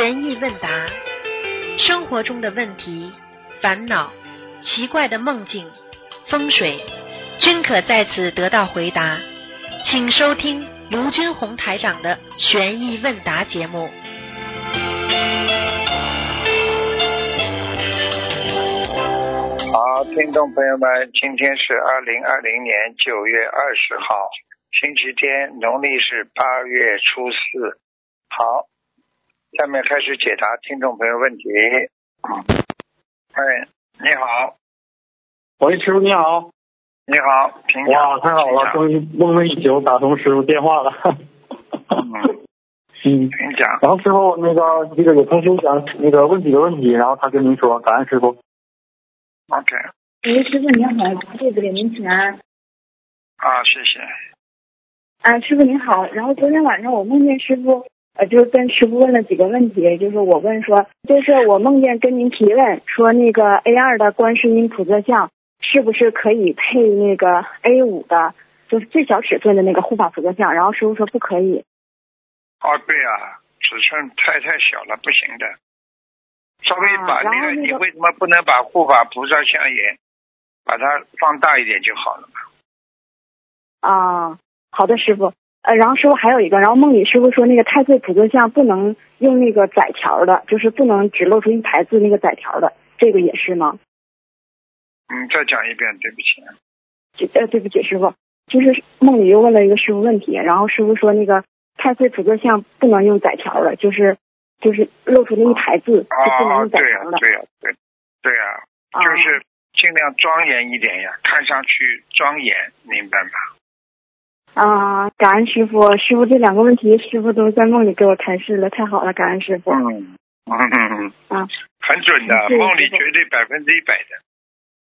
悬疑问答，生活中的问题、烦恼、奇怪的梦境、风水，均可在此得到回答。请收听卢军红台长的悬疑问答节目。好，听众朋友们，今天是二零二零年九月二十号，星期天，农历是八月初四。好，下面开始解答听众朋友问题。哎，你好，喂，师傅你好。你好。哇，太好了，终于梦寐以求打通师傅电话了。嗯，嗯，请讲。然后师傅那个这个有同学想那个问几个问题，然后他跟您说，感恩师傅。OK，喂，师傅您好，弟子给您请安。啊，谢谢。啊，师傅您好。然后昨天晚上我梦见师傅，呃，就是跟师傅问了几个问题，就是我问说，就是我梦见跟您提问说那个 A 二的观世音菩萨像是不是可以配那个 A 五的，就是最小尺寸的那个护法菩萨像？然后师傅说不可以。啊，对啊，尺寸太太小了，不行的。稍微把那个你为什么不能把护法菩萨像也把它放大一点就好了嘛？啊，好的，师傅。呃，然后师傅还有一个，然后梦里师傅说那个太岁菩萨像不能用那个窄条的，就是不能只露出一排字那个窄条的，这个也是吗？嗯，再讲一遍，对不起。这呃，对不起，师傅，就是梦里又问了一个师傅问题，然后师傅说那个太岁菩萨像不能用窄条的，就是就是露出那一排字，就不能哦，用窄对呀、条的。对呀、对，对呀、啊就是尽量庄严一点呀，看上去庄严，明白吗？啊，感恩师傅，师傅这两个问题，师傅都在梦里给我开示了，太好了，感恩师傅。嗯嗯嗯嗯，啊，很准的，梦里绝对百分之一百的。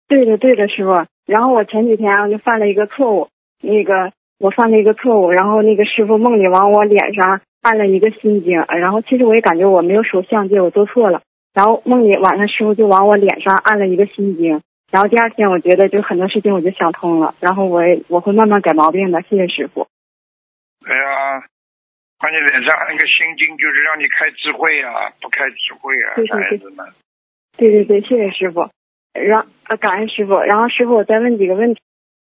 对的，对的，师傅。然后我前几天啊就犯了一个错误，那个我犯了一个错误，然后那个师傅梦里往我脸上按了一个心经，呃然后其实我也感觉我没有守相戒，我做错了。然后梦里晚上师傅就往我脸上按了一个心经，然后第二天我觉得就很多事情我就想通了，然后我也我会慢慢改毛病的，谢谢师傅。对呀、把你脸上按个心经，就是让你开智慧啊，不开智慧啊，对对对孩子们。对对对，谢谢师傅。然呃，感恩师傅。然后师傅，我再问几个问题。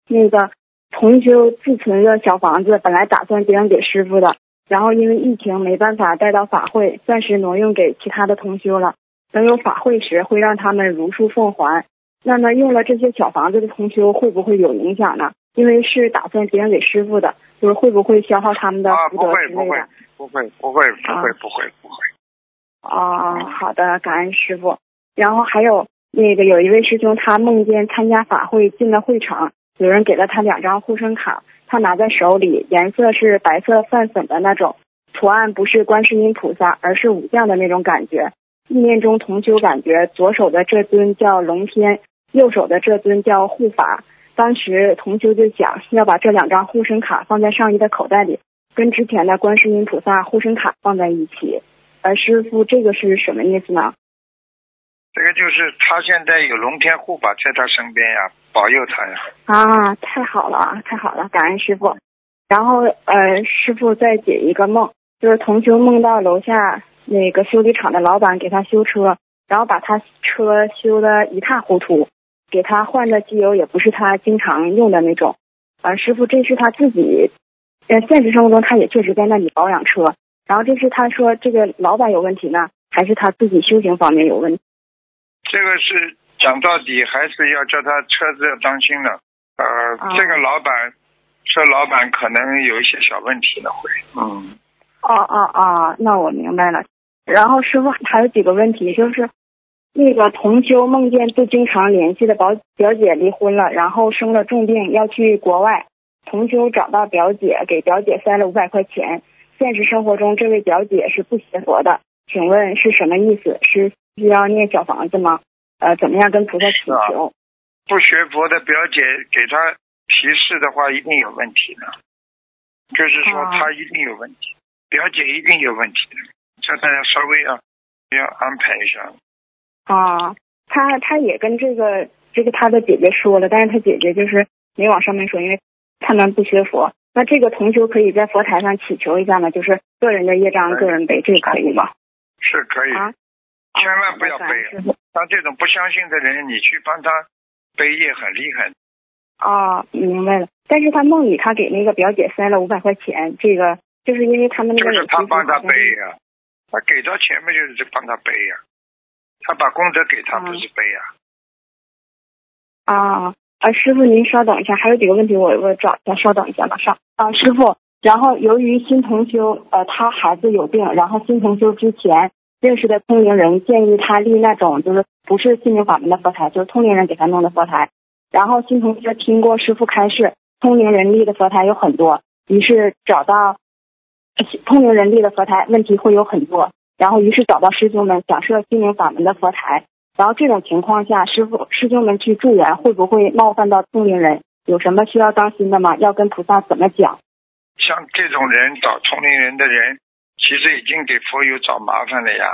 那个同修自存的小房子，本来打算捐给师傅的，然后因为疫情没办法带到法会，暂时挪用给其他的同修了。等有法会时，会让他们如数奉还。那么用了这些小房子的同修会不会有影响呢？因为是打算捐给师傅的，就是会不会消耗他们的啊，福德之类的？不会不会不啊会不会不会。哦，好的，感恩师傅。然后还有那个有一位师兄，他梦见参加法会进了会场，有人给了他两张护身卡，他拿在手里，颜色是白色泛粉的那种，图案不是观世音菩萨，而是武将的那种感觉。意念中同修感觉左手的这尊叫龙天，右手的这尊叫护法。当时同修就想要把这两张护身卡放在上衣的口袋里，跟之前的观世音菩萨护身卡放在一起。呃，师傅，这个是什么意思呢？这个就是他现在有龙天护法在他身边呀，保佑他呀。啊，太好了，太好了，感恩师傅。然后呃，师傅再解一个梦，就是同修梦到楼下那个修理厂的老板给他修车，然后把他车修的一塌糊涂，给他换的机油也不是他经常用的那种。啊，师傅，这是他自己，呃，现实生活中他也确实在那里保养车。然后这是他说这个老板有问题呢，还是他自己修行方面有问题？这个是讲到底还是要叫他车子要当心的。呃，哦这个老板，车老板可能有一些小问题了会。嗯。哦哦哦，那我明白了。然后师傅还有几个问题，就是那个同修梦见不经常联系的表表姐离婚了，然后生了重病要去国外，同修找到表姐，给表姐塞了五百块钱。现实生活中，这位表姐是不学佛的，请问是什么意思？是需要念小房子吗？呃，怎么样跟菩萨祈求？不学佛的表姐给他提示的话，一定有问题的。就是说哦他一定有问题，表姐一定有问题的，这大家稍微啊要安排一下。啊，他他也跟这个这个他的姐姐说了，但是他姐姐就是没往上面说，因为他们不学佛。那这个同修可以在佛台上祈求一下吗？就是个人的业障个人背，这个可以吗？是可以，啊？千万不要背。像这种不相信的人，你去帮他背业很厉害。啊，明白了。但是他梦里他给那个表姐塞了五百块钱，这个就是因为他们那就是他帮他背呀、他给到钱嘛，就是帮他背呀、他把功德给他，嗯不是背呀、啊啊，师傅您稍等一下，还有几个问题我我找一下，稍等一下，马上啊，师傅。然后由于新同修呃他孩子有病，然后新同修之前认识的通灵人建议他立那种就是不是心灵法门的佛台，就是通灵人给他弄的佛台。然后新同学听过师傅开示，通灵人立的佛台有很多，于是找到呃通灵人立的佛台问题会有很多，然后于是找到师兄们想设心灵法门的佛台。然后这种情况下，师傅师兄们去助缘会不会冒犯到通灵人？有什么需要当心的吗？要跟菩萨怎么讲？像这种人找通灵人的人，其实已经给佛友找麻烦了呀，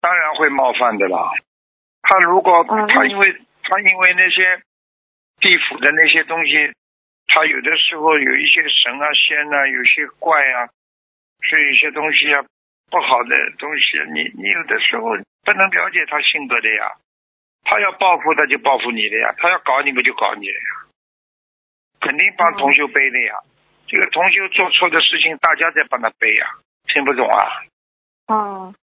当然会冒犯的啦。他如果嗯他因为他因为那些地府的那些东西，他有的时候有一些神啊仙啊，有些怪啊，是一些东西啊不好的东西，你你有的时候不能了解他性格的呀。他要报复他就报复你的呀，他要搞你不就搞你了呀，肯定帮同修背的呀。这个同修做错的事情，大家在帮他背呀，听不懂啊？啊，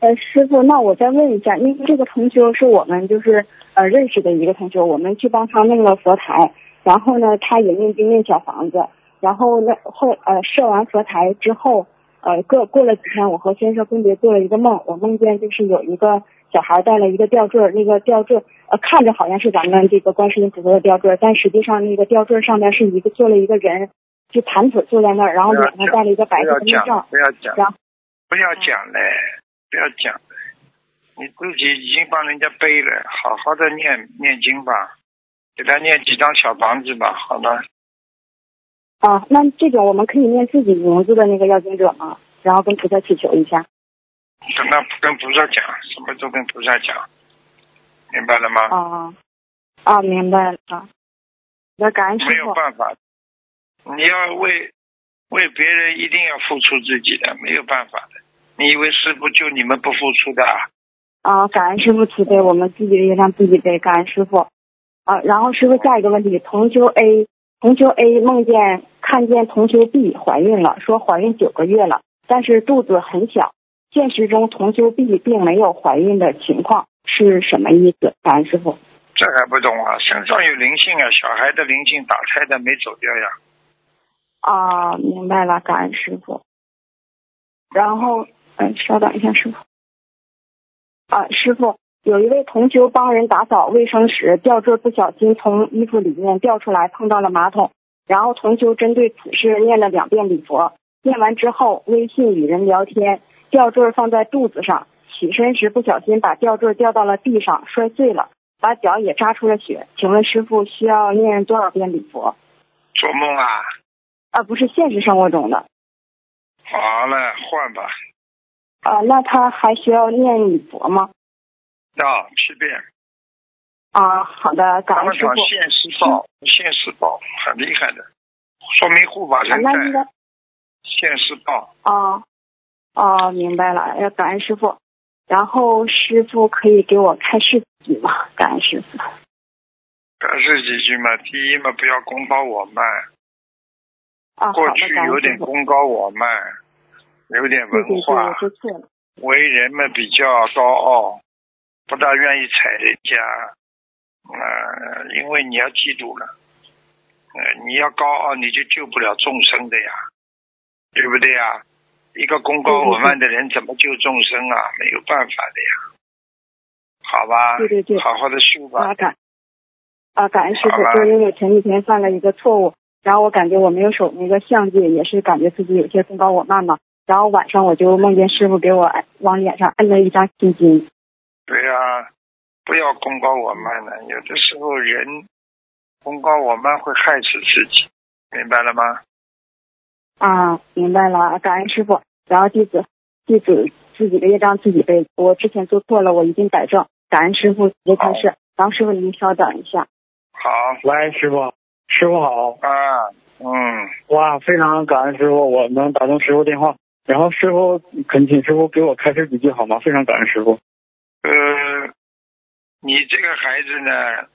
呃，师傅，那我再问一下，因为这个同修是我们就是呃认识的一个同修，我们去帮他弄了佛台，然后呢，他也念经念小房子，然后呢后呃设完佛台之后，呃过过了几天，我和先生分别做了一个梦，我梦见就是有一个小孩带了一个吊坠，那个吊坠呃看着好像是咱们这个观世音菩萨的吊坠，但实际上那个吊坠上面是一个坐了一个人，就盘腿坐在那儿，然后脸上戴了一个白的面罩，，不要讲，不要讲嘞，不要讲嘞。你自己已经帮人家背了，好好的念念经吧，给他念几张小房子吧，好了。啊，那这种我们可以念自己名字的那个要经者吗？然后跟菩萨祈求一下。跟他跟菩萨讲，什么都跟菩萨讲，明白了吗？啊啊，明白了。啊那感恩师没有。办法，你要为为别人一定要付出自己的，没有办法的。你以为师傅就你们不付出的啊？啊，感恩师傅慈悲，我们自己的业障自己背，感恩师傅。啊，然后师傅下一个问题，同修 A，同修 A 梦见看见同修 B 怀孕了，说怀孕九个月了，但是肚子很小。现实中同修 B 并没有怀孕的情况是什么意思？感恩师傅。这还不懂啊？身上有灵性啊，小孩的灵性打胎的没走掉呀。啊，明白了，感恩师傅。然后，嗯，稍等一下，师傅。啊，师傅，有一位同修帮人打扫卫生时，吊坠不小心从衣服里面掉出来，碰到了马桶。然后同修针对此事念了两遍礼佛，念完之后微信与人聊天，吊坠放在肚子上，起身时不小心把吊坠掉到了地上，摔碎了，把脚也扎出了血。请问师傅需要念多少遍礼佛？做梦啊？啊，不是现实生活中的。好嘞，换吧，啊，那他还需要念礼佛吗？要七遍。啊，好的，感恩师傅讲。现世报，现世报很厉害的，说明护法啊，神在。现世报，啊，哦，明白了，要感恩师傅。然后师傅可以给我开示几句吗？感恩师傅。开示几句嘛。第一嘛，不要功高我慢，啊，过去有。点功高我慢，有点文对对对，化。为人们比较高傲，不大愿意踩人家。呃，因为你要记住了，呃，你要高傲，你就救不了众生的呀，对不对呀？一个功高我慢的人怎么救众生啊？没有办法的呀。好吧，对对对好好的修吧啊，。感啊，感恩师傅，就是因为前几天犯了一个错误，然后我感觉我没有守那个相戒，也是感觉自己有些功高我慢嘛。然后晚上我就梦见师傅给我往脸上摁了一张心经。对呀、不要功高我慢了。有的时候人功高我慢会害死自己，明白了吗？啊，明白了，感恩师傅。然后弟子弟子自己的业障自己背，我之前做错了，我一定改正。感恩师傅直接开示。然后师傅您稍等一下。好喂，师傅，师傅好，啊，嗯，哇，非常感恩师傅，我能打通师傅电话。然后师傅恳请师傅给我开示几句好吗？非常感恩师傅。呃，你这个孩子呢，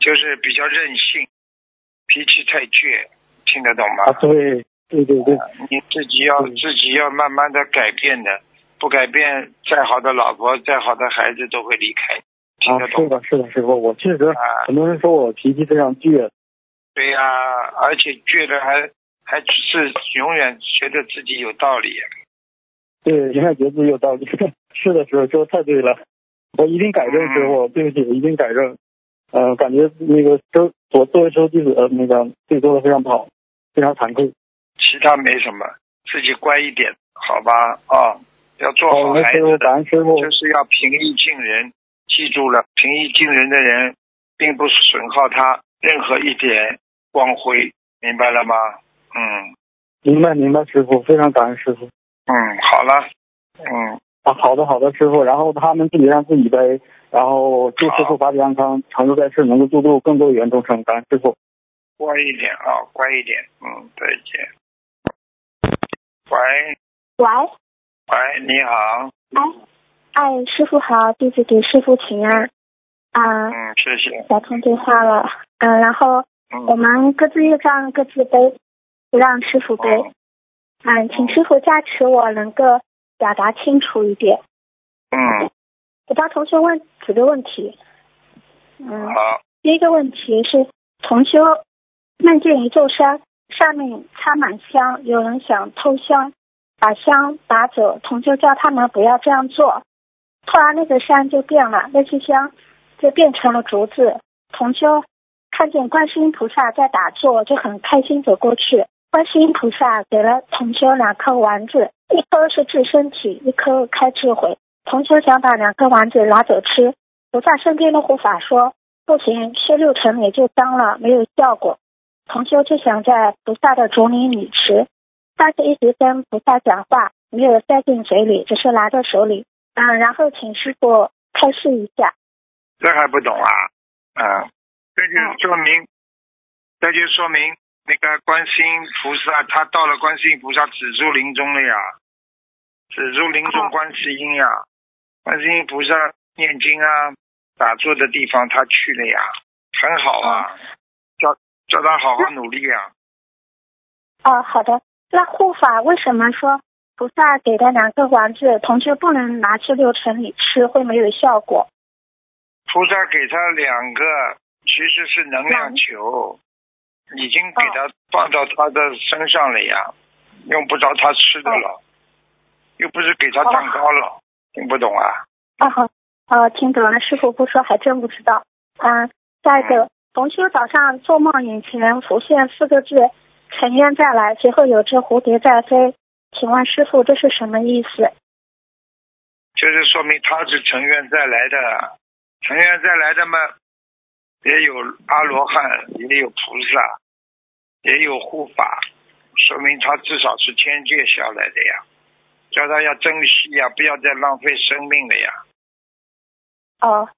就是比较任性，脾气太倔，听得懂吗？啊，对对对对，你自己要自己要慢慢的改变的，不改变，再好的老婆，再好的孩子都会离开你，听啊得懂吗？是的，是的，师傅，我确实啊很多人说我脾气非常倔，对呀、而且倔的还还是永远觉得自己有道理。对，永远觉得自己有道理。是的，师傅说的太对了，我一定改正，师傅，对不起，我一定改正。呃，感觉那个周我作为周弟子，呃那个自己做的非常不好，非常惭愧。其他没什么，自己乖一点，好吧？啊，要做好孩，子的，感恩师傅。就是要平易近人。记住了，平易近人的人，并不损耗他任何一点光辉，明白了吗？嗯明白明白，师傅，非常感恩师傅。嗯，好了，嗯，啊，好的好的，师傅。然后他们自己让自己背，然后祝师傅法体安康，长寿在世，能够度度更多有缘众生。感恩师傅。乖一点啊，乖一点。嗯，再见。喂喂，喂，你好，哎，哎，师傅好，弟子给师傅请安。啊、嗯，谢谢。打通电话了，嗯、然后嗯我们各自业障各自背，不让师傅背。嗯嗯，请师傅加持我能够表达清楚一点。嗯，我帮同学问几个问题。嗯，好，第一个问题是，同修梦见一座山，上面插满香，有人想偷香，把香拔走，同修叫他们不要这样做。突然那个山就变了，那些香就变成了竹子。同修看见观世音菩萨在打坐，就很开心走过去。观世音菩萨给了同修两颗丸子，一颗是治身体，一颗开智慧。同修想把两颗丸子拿走吃，菩萨身边的护法说不行，吃六成也就脏了，没有效果。同修就想在菩萨的竹林里吃，但是一直跟菩萨讲话，没有塞进嘴里，只是拿在手里。嗯，然后请师傅开示一下。这还不懂啊？嗯，这就说明，这就说明那个观世音菩萨，他到了观世音菩萨紫竹林中了呀，紫竹林中哦观世音呀，观世音菩萨念经啊，打坐的地方他去了呀，很好啊，叫叫他好好努力啊。哦，好的。那护法为什么说菩萨给的两个丸子，同学不能拿去六成里吃，会没有效果？菩萨给他两个，其实是能量球，已经给他放到他的身上了呀，用不着他吃的了，又不是给他蛋糕了，听不懂啊？啊好，呃，听懂了，师傅不说还真不知道。嗯、下一个，同修早上做梦，眼前浮现四个字“尘缘再来”，随后有只蝴蝶在飞。请问师傅，这是什么意思？就是说明他是尘缘再来的，尘缘再来的嘛，也有阿罗汉，也有菩萨，也有护法，说明他至少是天界下来的呀，叫他要珍惜呀，不要再浪费生命了呀。哦，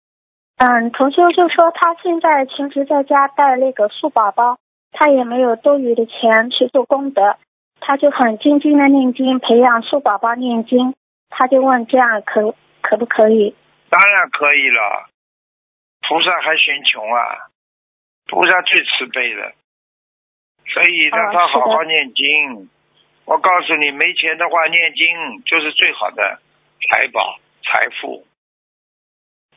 嗯，同修就说他现在平时在家带那个素宝宝，他也没有多余的钱去做功德，他就很精进的念经，培养素宝宝念经。他就问这样可可不可以？当然可以了，菩萨还嫌穷啊，菩萨最慈悲的，所以让他好好念经。我告诉你，没钱的话，念经就是最好的财宝、财富。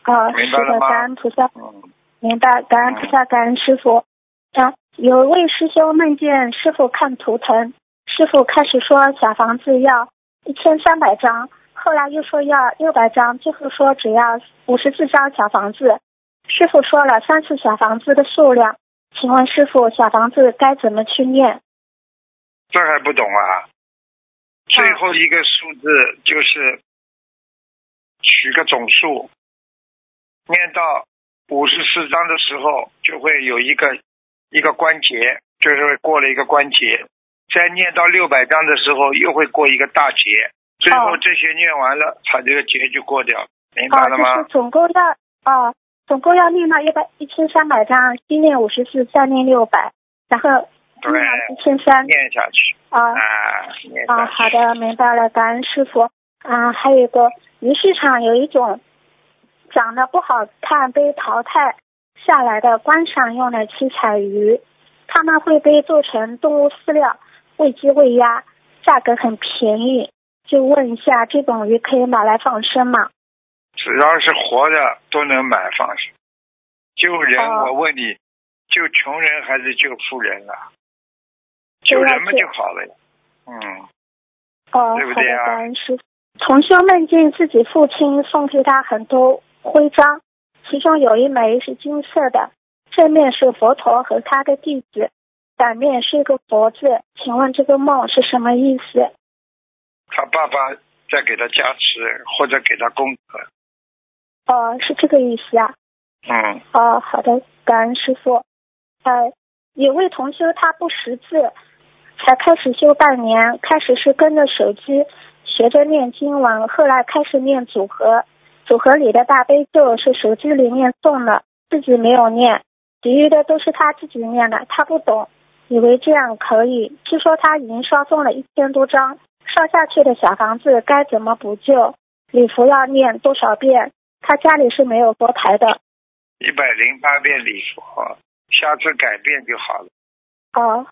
啊，是的，明白了吗感恩菩萨，嗯，明白，感恩菩萨，感恩师傅。啊，有一位师兄梦见师傅看图腾，师傅开始说小房子要一千三百张，后来又说要六百张，最后说只要五十四张小房子。师傅说了三次小房子的数量，请问师傅小房子该怎么去念？这还不懂啊？最后一个数字就是取个总数，念到五十四章的时候，就会有一个一个关节，就是过了一个关节。再念到六百章的时候，又会过一个大节。最后哦这些念完了，它这个节就过掉，明白哦，就了吗是？总共要哦，总共要念到一百一千三百章，先念五十四，再念六百，然后对一千三。念下去，啊啊，啊，好的，明白了，感恩师傅。啊，还有一个鱼市场有一种长得不好看、被淘汰下来的观赏用的七彩鱼，它们会被做成动物饲料喂鸡喂鸭，价格很便宜。就问一下，这种鱼可以买来放生吗？只要是活的都能买放生。救人，哦我问你，救穷人还是救富人啊？对呀救人嘛就好了呀。嗯，哦，好的，对不对啊感恩师傅。同修梦见自己父亲送给他很多徽章，其中有一枚是金色的，正面是佛陀和他的弟子，反面是一个佛字。请问这个梦是什么意思？他爸爸在给他加持或者给他功德。哦，是这个意思啊。嗯，哦，好的，感恩师傅。呃，有位同修他不识字，才开始修半年，开始是跟着手机学着念经文，后来开始念组合，组合里的大悲咒是手机里面诵的，自己没有念，其余的都是他自己念的，他不懂，以为这样可以。据说他已经烧送了一千多张，烧下去的小房子该怎么补救？礼服要念多少遍？他家里是没有佛台的。一百零八遍礼佛，下次改变就好了。哦，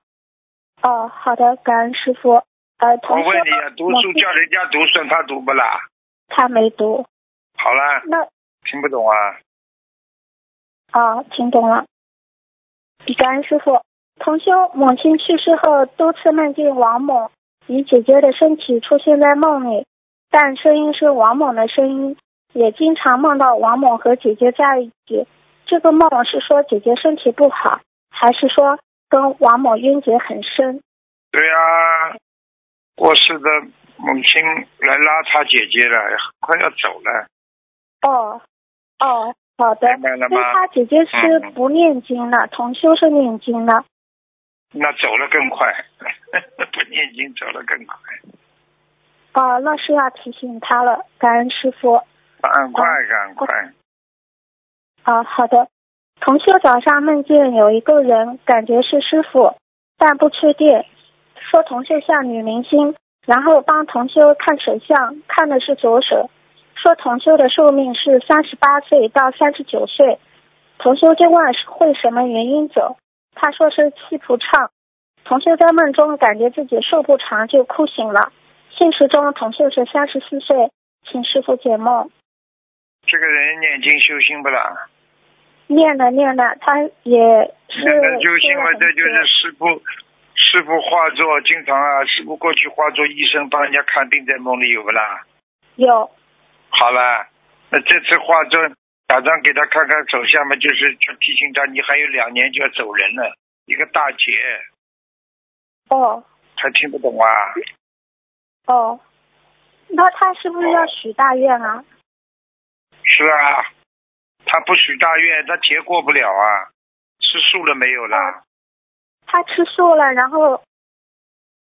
哦，好的，感恩师傅。呃，我同学，问你啊，读书叫人家读，算他读不啦？他没读，好了，那听不懂啊？啊，听懂了。感恩师傅，同修母亲去世后，多次梦见王某以姐姐的身体出现在梦里，但声音是王某的声音，也经常梦到王某和姐姐在一起。这个梦是说姐姐身体不好，还是说跟王某冤结很深？对啊、过世的母亲来拉他姐姐了，快要走了，哦，哦，好的。明白了吗？他姐姐是嗯不念经了，同修是念经了。那走了更快，不念经走了更快，哦，那是要提醒他了，感恩师傅。赶快赶快。啊，好的。同修早上梦见有一个人，感觉是师傅，但不确定，说同修像女明星，然后帮同修看手相，看的是左手，说同修的寿命是三十八岁到三十九岁。同修就问会什么原因走，他说是气不畅。同修在梦中感觉自己寿不长，就哭醒了。现实中同修是三十四岁，请师傅解梦。这个人念经修心不啦？念了念了，他也是念的修心嘛，修了这就是师傅，师傅化作，经常啊，师傅过去化作医生帮人家看病，在梦里有不啦？有。好了，那这次化作打算给他看看手相嘛，就是就提醒他，你还有两年就要走人了，一个大劫，哦。他听不懂啊？哦，那他是不是要许大愿啊？是啊，他不许大愿，他劫过不了啊。吃素了没有啦？他吃素了，然后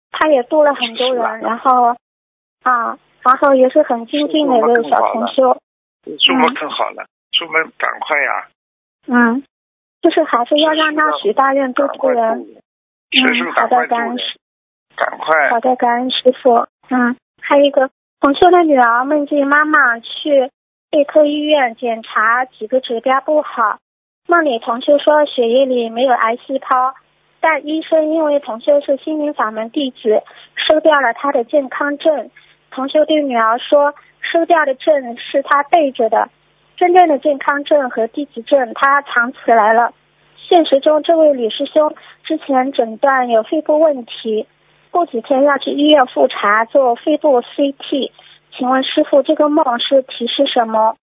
他也度了很多人，然后啊，然后也是很精进的一个小同修，出门更好了，出门赶快呀、嗯，就是还是要让他许大愿度赶快度人。嗯，好的，感恩师，赶快好的，感恩师傅。嗯，还有一个同修的女儿梦见妈妈去内科医院检查几个指标不好，梦里同修说血液里没有癌细胞，但医生因为同修是心灵法门弟子，收掉了他的健康证。同修对女儿说，收掉的证是他背着的，真正的健康证和弟子证他藏起来了。现实中，这位李师兄之前诊断有肺部问题，过几天要去医院复查做肺部 CT。请问师傅，这个梦是提示什么？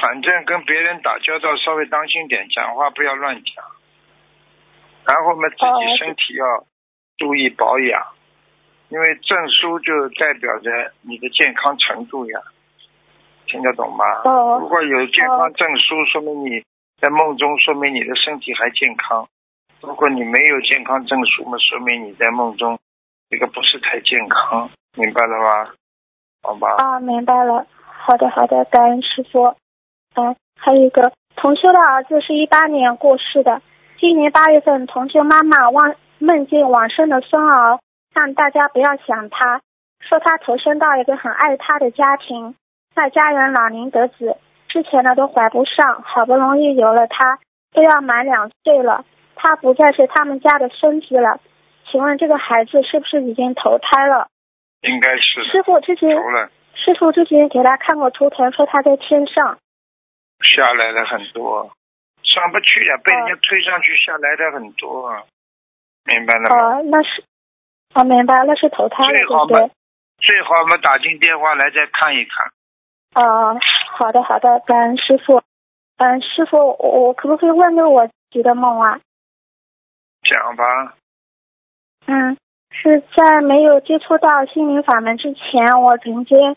反正跟别人打交道稍微当心点，讲话不要乱讲。然后嘛，自哦己身体要注意保养，因为证书就代表着你的健康程度呀，听得懂吗？哦如果有健康证书，说明你在梦中，说明你的身体还健康；如果你没有健康证书嘛，说明你在梦中这个不是太健康，明白了吗？好吧。啊，明白了。好的，好的，感恩师傅。嗯，还有一个同修的儿子是一八年过世的，今年八月份同修妈妈望梦见往生的孙儿，让大家不要想他，说他投身到一个很爱他的家庭，那家人老年得子，之前的都怀不上，好不容易有了他，都要满两岁了，他不再是他们家的孙子了。请问这个孩子是不是已经投胎了？应该是师傅之前师傅之前给他看过图腾，说他在天上。下来了很多，上不去呀、被人家推上去下来的很多，明白了吗？哦，那是，哦，明白，那是投胎了，最好嘛对不对？最好我们打进电话来再看一看。哦，好的好的，感恩师傅。嗯，师傅，我我可不可以问问我自己的梦啊？讲吧，嗯，是在没有接触到心灵法门之前，我曾经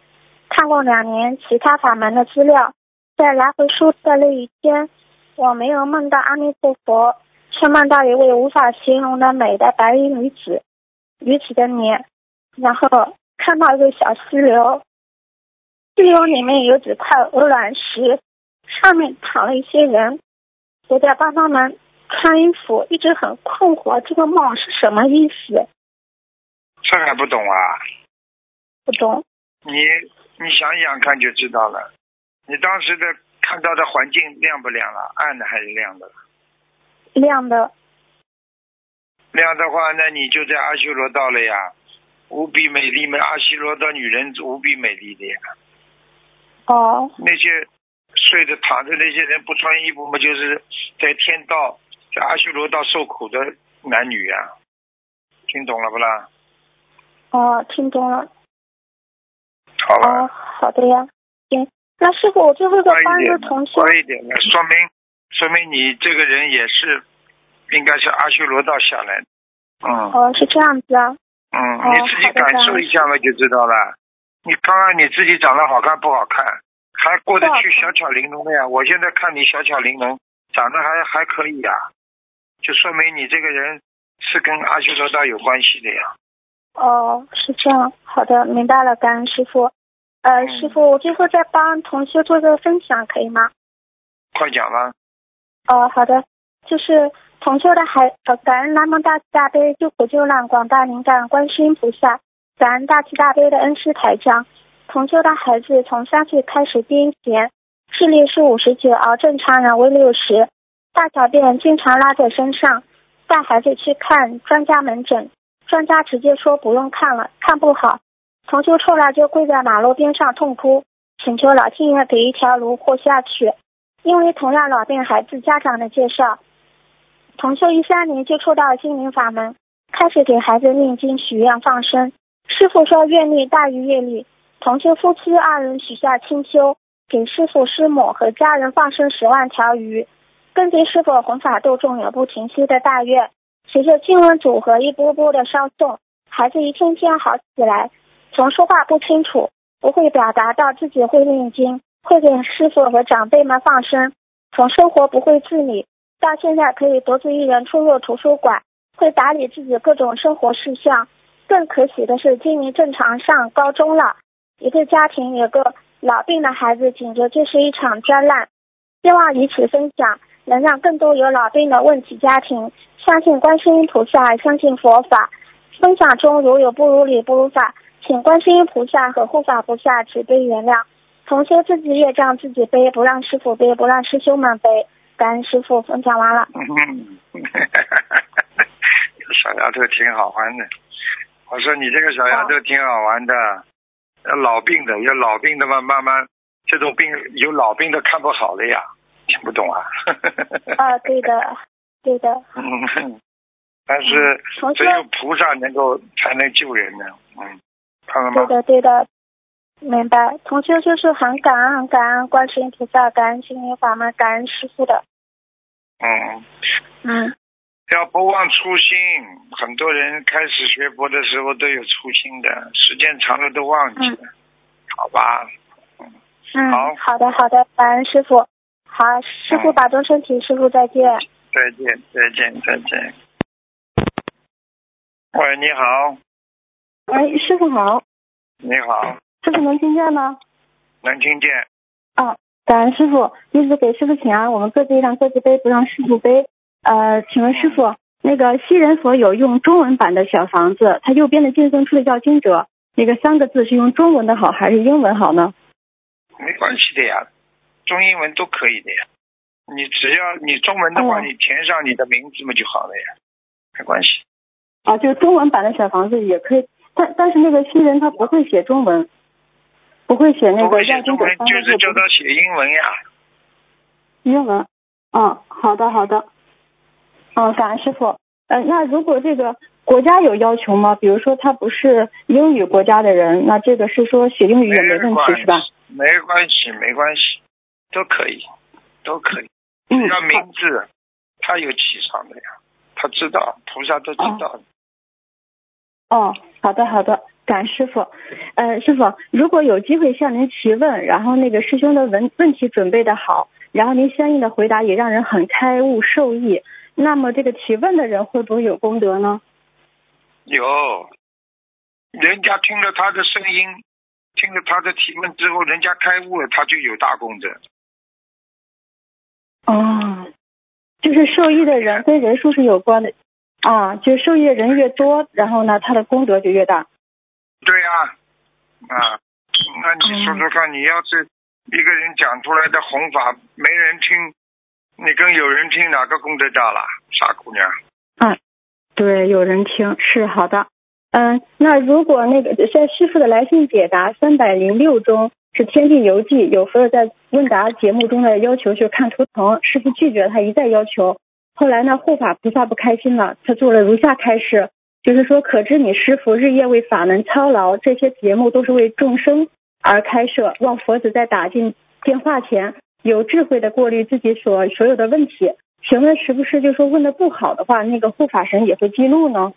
看过两年其他法门的资料，在来回书的那一天，我没有梦到阿弥陀佛，却梦到一位无法形容的美的白衣女子，女子的脸，然后看到一个小溪流，溪流里面有几块鹅卵石，上面躺了一些人，我在帮他们穿衣服，一直很困惑，这个梦是什么意思？这还不懂啊？不懂。你你想想看就知道了。你当时的看到的环境亮不亮了？暗的还是亮的？亮的，亮的话，那你就在阿修罗道了呀。无比美丽嘛，阿修罗道女人无比美丽的呀。哦那些睡着躺着那些人不穿衣服嘛，就是在天道，在阿修罗道受苦的男女呀、听懂了不啦？哦，听懂了。好了。哦，好的呀。行，那师傅，我最后再乖帮一个同学。快一点的，说明说明你这个人也是应该是阿修罗道下来的。嗯哦，是这样子啊。嗯，哦你自己感受一下嘛，就知道了。你看看你自己长得好看不好看，还过得去小巧玲珑的呀。我现在看你小巧玲珑，长得还还可以呀，就说明你这个人是跟阿修罗道有关系的呀。哦，是这样。好的，明白了，感恩师傅。呃，嗯师傅，我最后再帮同学做个分享，可以吗？快讲吧。哦，好的，就是同修的孩，呃，感恩南无大慈大悲救苦救难广大灵感观世音菩萨，感恩大慈大悲的恩师台长。同修的孩子从三岁开始癫痫，视力是五十九，而正常人为六十，大小便经常拉在身上，带孩子去看专家门诊，专家直接说不用看了，看不好。同修出来就跪在马路边上痛哭，请求老天爷给一条路活下去。因为同样老病孩子家长的介绍，同修一三年接触到心灵法门，开始给孩子念经、许愿、放生。师傅说愿力大于业力，同修夫妻二人许下清修，给师傅、师母和家人放生十万条鱼。跟随师傅弘法度众永不停息的大愿，随着经文组合一波波的稍送，孩子一天天好起来，从说话不清楚，不会表达到自己会念经，会给师傅和长辈们放生，从生活不会自理，到现在可以独自一人出入图书馆，会打理自己各种生活事项。更可喜的是，今年正常上高中了，一个家庭有个老病的孩子，简直就是一场灾难。希望以此分享，能让更多有老病的问题家庭相信观世音菩萨，相信佛法。分享中如有不如理、不如法，请观世音菩萨和护法菩萨慈悲原谅。同修自己业障自己背，不让师傅背，不让师兄们背。感恩师傅，分享完了。嗯，小丫头挺好玩的。我说你这个小丫头挺好玩的，要老病的，有老病的嘛，慢慢这种病有老病的看不好的呀，听不懂啊？啊，对的，对的。嗯，但是只有菩萨能够才能救人呢。嗯，看到吗？对的，对的，明白。同修就是很感恩，很感恩观世音菩萨，感恩心灵法门，感恩师傅的。嗯，嗯，要不忘初心。很多人开始学佛的时候都有初心的，时间长了都忘记了，好吧？嗯，好好的，好的，感恩师傅。好，师傅嗯保重身体，师傅再见。再见，再见，再见。喂，你好，喂，师傅好，你好，师傅能听见吗？能听见？啊，感恩师傅，弟子给师傅请安，我们各自一让各自背，不让师傅背。呃，请问师傅，那个西人佛有用中文版的小房子，它右边的净增出的叫经者，那个三个字是用中文的好还是英文好呢？没关系的呀，中英文都可以的呀。你只要你中文的话，哦你填上你的名字嘛就好了呀，没关系。啊，就是中文版的小房子也可以，但但是那个新人他不会写中文，不会写那不个要经会写中文，就是叫他写英文呀。英文。嗯，好的好的。嗯，感恩师傅。呃，那如果这个国家有要求吗？比如说他不是英语国家的人，那这个是说写英语也没问题是吧？没关系，没关系，都可以，都可以。要名字，他有气场的呀，他知道，菩萨都知道。哦，好的好的，感恩师傅。呃，师傅，如果有机会向您提问，然后那个师兄的问问题准备的好，然后您相应的回答也让人很开悟受益，那么这个提问的人会不会有功德呢？有，人家听了他的声音，听了他的提问之后，人家开悟了，他就有大功德。哦，就是受益的人跟人数是有关的啊，就是受益的人越多，然后呢，他的功德就越大。对呀、啊，那你说说看，你要是一个人讲出来的弘法没人听，你跟有人听哪个功德大了？傻姑娘。嗯对，有人听是好的。嗯，那如果那个在师傅的来信解答三百零六中是《天地游记》，有佛友在问答节目中的要求就是看图腾，师傅拒绝他一再要求。后来呢，护法菩萨不开心了，他做了如下开示，就是说，可知你师傅日夜为法门操劳，这些节目都是为众生而开设，望佛子在打进电话前有智慧的过滤自己所所有的问题。请问是不是就说问的不好的话，那个护法神也会记录呢？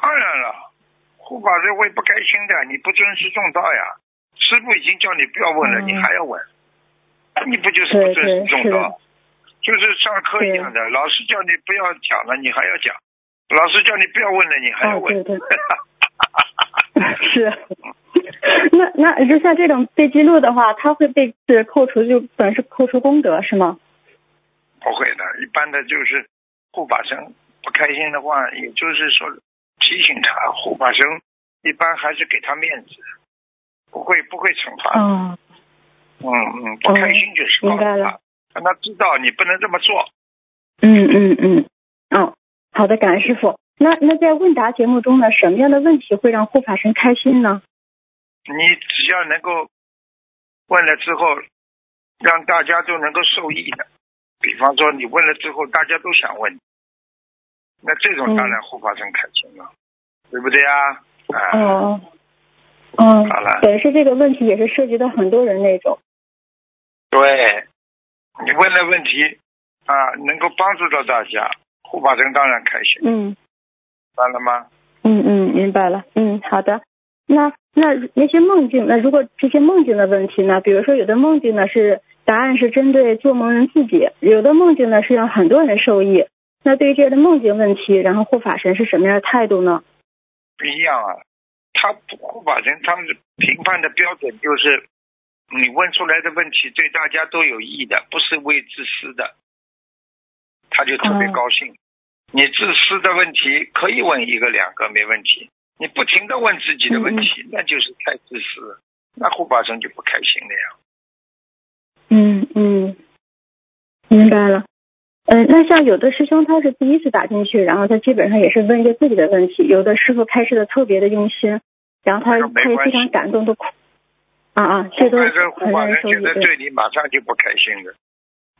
当然了，护法神会不开心的，你不尊师重道呀。师傅已经叫你不要问了，嗯你还要问，你不就是不尊重道？就是上课一样的，老师叫你不要讲了，你还要讲；老师叫你不要问了，你还要哦问。对对 是。那那就像这种被记录的话，他会被是扣除，就本是扣除功德是吗？不会的，一般的就是护法神不开心的话，也就是说提醒他，护法神一般还是给他面子，不会不会惩罚。嗯，嗯嗯，不开心就是告诉明白了他，让他知道你不能这么做。嗯嗯嗯，哦，好的，感恩师傅。那那在问答节目中呢，什么样的问题会让护法神开心呢？你只要能够问了之后，让大家都能够受益的，比方说你问了之后，大家都想问，那这种当然护法神开心了，对不对啊？啊，哦，嗯好了，等于是这个问题也是涉及到很多人那种。对，你问的问题啊，能够帮助到大家，护法神当然开心，嗯明白了吗？嗯嗯，明白了。嗯，好的。那那那些梦境，那如果这些梦境的问题呢？比如说有的梦境呢是答案是针对做梦人自己，有的梦境呢是让很多人受益。那对于这样的梦境问题，然后护法神是什么样的态度呢？不一样啊，他护法神他们的评判的标准就是，你问出来的问题对大家都有益的，不是为自私的，他就特别哦高兴。你自私的问题可以问一个两个没问题，你不停的问自己的问题，那就是太自私，那护法神就不开心了呀。嗯嗯，明白了。嗯、那像有的师兄他是第一次打进去，然后他基本上也是问一些自己的问题，有的师傅开示的特别的用心，然后他也非常感动，都哭。啊啊，这都护法神护法很让人受益。神现在对对你马上就不开心了，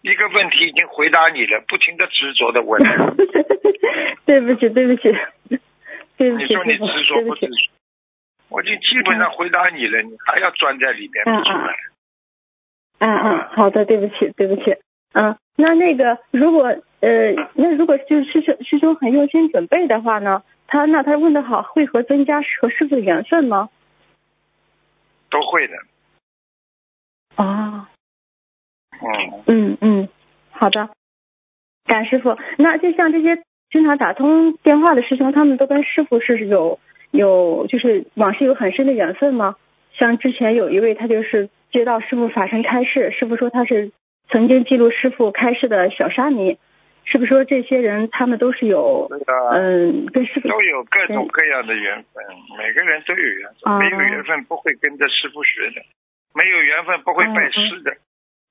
一个问题已经回答你了，不停的执着的问。对不起，对不起，对不起，你说你执着不执着？我就基本上回答你了，你还要钻在里面嗯不出来？嗯嗯，好的，对不起，对不起。嗯，那那个如果呃，那如果就是师兄师兄很用心准备的话呢，他那他问的好，会和增加和师傅的缘分吗？都会的，哦，嗯，嗯嗯，好的，感恩师傅。那就像这些经常打通电话的师兄，他们都跟师傅是有有就是往事有很深的缘分吗？像之前有一位，他就是接到师傅法身开示，师傅说他是曾经记录师傅开示的小沙弥，是不是说这些人他们都是有对啊，嗯跟师傅都有各种各样的缘分，每个人都有缘分，啊没有缘分不会跟着师傅学的，没有缘分不会拜师的。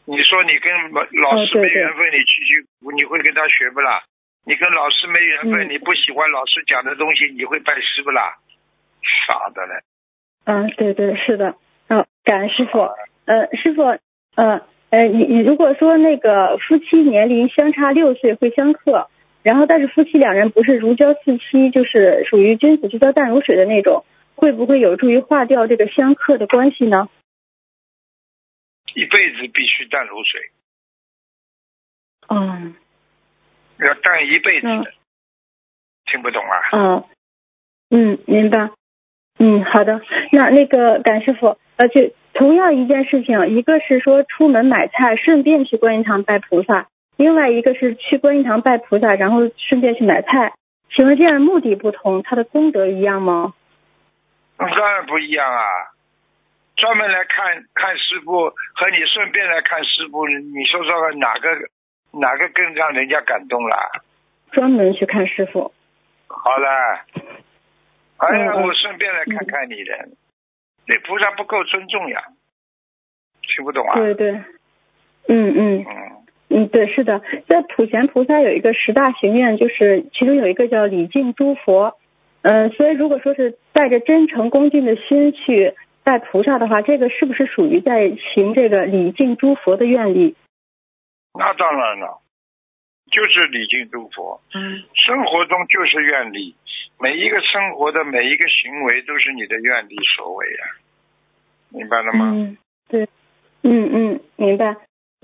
你说你跟老老师哦对对没缘分，你去去你会跟他学不啦？你跟老师没缘分，嗯你不喜欢老师讲的东西，你会拜师不啦？傻的嘞！嗯，对对是的，嗯，感恩师傅。呃，师傅，呃呃，你你如果说那个夫妻年龄相差六岁会相克，然后但是夫妻两人不是如胶似漆，就是属于君子之交淡如水的那种，会不会有助于化掉这个相克的关系呢？一辈子必须淡如水，嗯要淡一辈子。听不懂啊？嗯嗯，明白。嗯，好的。那那个感师傅，呃，就同样一件事情，一个是说出门买菜，顺便去观音堂拜菩萨；另外一个是去观音堂拜菩萨，然后顺便去买菜。请问这样目的不同，它的功德一样吗？当然不一样啊！专门来看看师傅和你顺便来看师傅，你说说看哪个哪个更让人家感动了？专门去看师傅。好了，哎呀，我顺便来看看你的，对菩萨不够尊重呀，听不懂啊？对对。嗯嗯嗯，嗯，对，是的，在普贤菩萨有一个十大行愿，就是其中有一个叫礼敬诸佛。呃，所以如果说是带着真诚恭敬的心去拜菩萨的话，这个是不是属于在行这个礼敬诸佛的愿力？那当然了，就是礼敬诸佛，嗯生活中就是愿力，每一个生活的每一个行为都是你的愿力所为呀、明白了吗？嗯，对，嗯嗯，明白。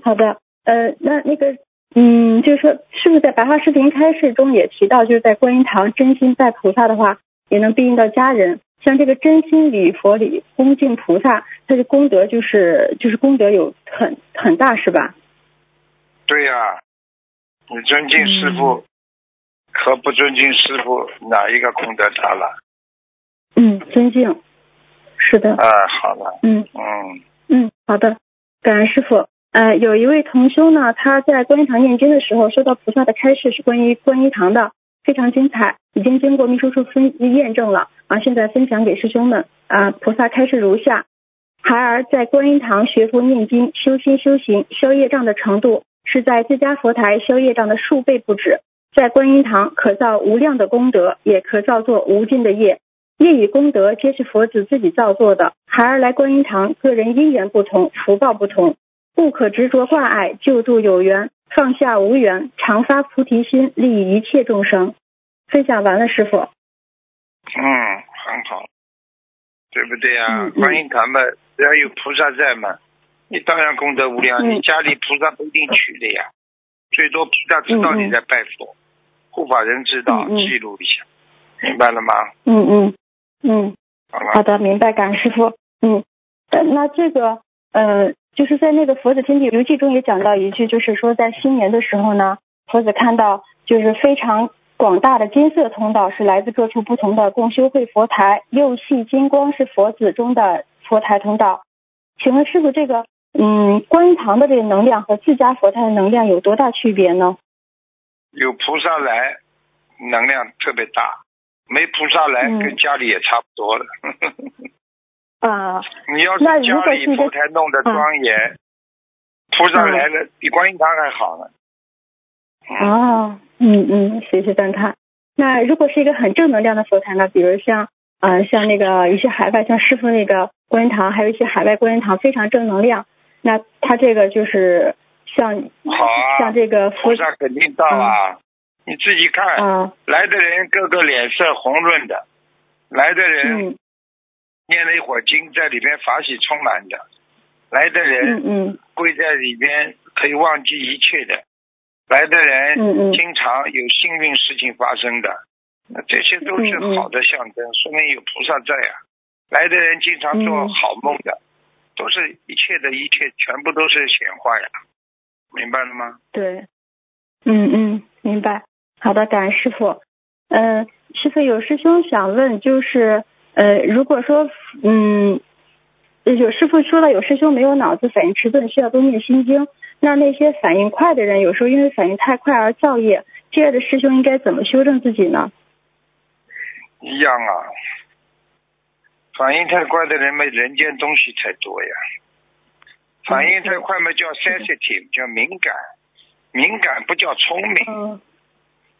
好的，呃，那那个，嗯，就是说，是不是在白话视频开示中也提到，就是在观音堂真心拜菩萨的话，也能庇应到家人。像这个真心礼佛礼恭敬菩萨，它的功德就是就是功德有很很大，是吧？对呀、你尊敬师傅和不尊敬师傅，哪一个功德大了？嗯，尊敬，是的，啊，好了，嗯。嗯，嗯，好的，感恩师傅。呃，有一位同修呢，他在观音堂念经的时候，收到菩萨的开示是关于观音堂的，非常精彩，已经经过秘书处分验证了啊，现在分享给师兄们啊。菩萨开示如下：孩儿在观音堂学佛念经、修心修行、消业障的程度，是在自家佛台修业障的数倍不止。在观音堂可造无量的功德，也可造作无尽的业。业与功德皆是佛子自己造作的。孩儿来观音堂，个人因缘不同，福报不同，不可执着挂碍，救助有缘，放下无缘，常发菩提心，利益一切众生。分享完了，师傅。嗯，很好，对不对呀、嗯嗯观音堂嘛，只要有菩萨在嘛，你当然功德无量。嗯你家里菩萨不一定去的呀，最多菩萨知道你在拜佛，护法人知道，嗯嗯记录一下，明白了吗？嗯嗯嗯，好了，好的，明白，感恩师傅。嗯，呃那这个呃，就是在那个《佛子天地游记》中也讲到一句，就是说在新年的时候呢，佛子看到就是非常广大的金色通道是来自各处不同的共修会佛台，六系金光是佛子中的佛台通道。请问师傅，这个嗯，观音堂的这个能量和自家佛台的能量有多大区别呢？有菩萨来，能量特别大；没菩萨来，嗯跟家里也差不多了。啊、你要是家里佛台弄得庄严，菩萨来了，比观音堂还好呢。嗯哦，嗯嗯，谢谢赞叹。那如果是一个很正能量的佛台呢？比如像呃像那个一些海外，像师傅那个观音堂，还有一些海外观音堂非常正能量。那他这个就是像好啊像这个佛菩萨肯定到啊，你自己看，啊。来的人个个脸色红润的，来的人嗯。念了一会儿经，在里边法喜充满的，来的嗯人嗯跪在里边可以忘记一切的，来的人嗯嗯。经常有幸运事情发生的，那这些都是好的象征，说明有菩萨在啊。来的人经常做嗯。好梦的，都是一切的一切，全部都是显化呀，明白了吗？对，嗯嗯明白。好的，感恩师傅。嗯、师傅有师兄想问，就是呃，如果说嗯，有师傅说了，有师兄没有脑子，反应迟钝，需要多念心经。那那些反应快的人，有时候因为反应太快而造业，这样的师兄应该怎么修正自己呢？一样啊，反应太快的人嘛，人间东西太多呀。反应太快嘛，叫 sensitive，叫敏感。敏感不叫聪明。嗯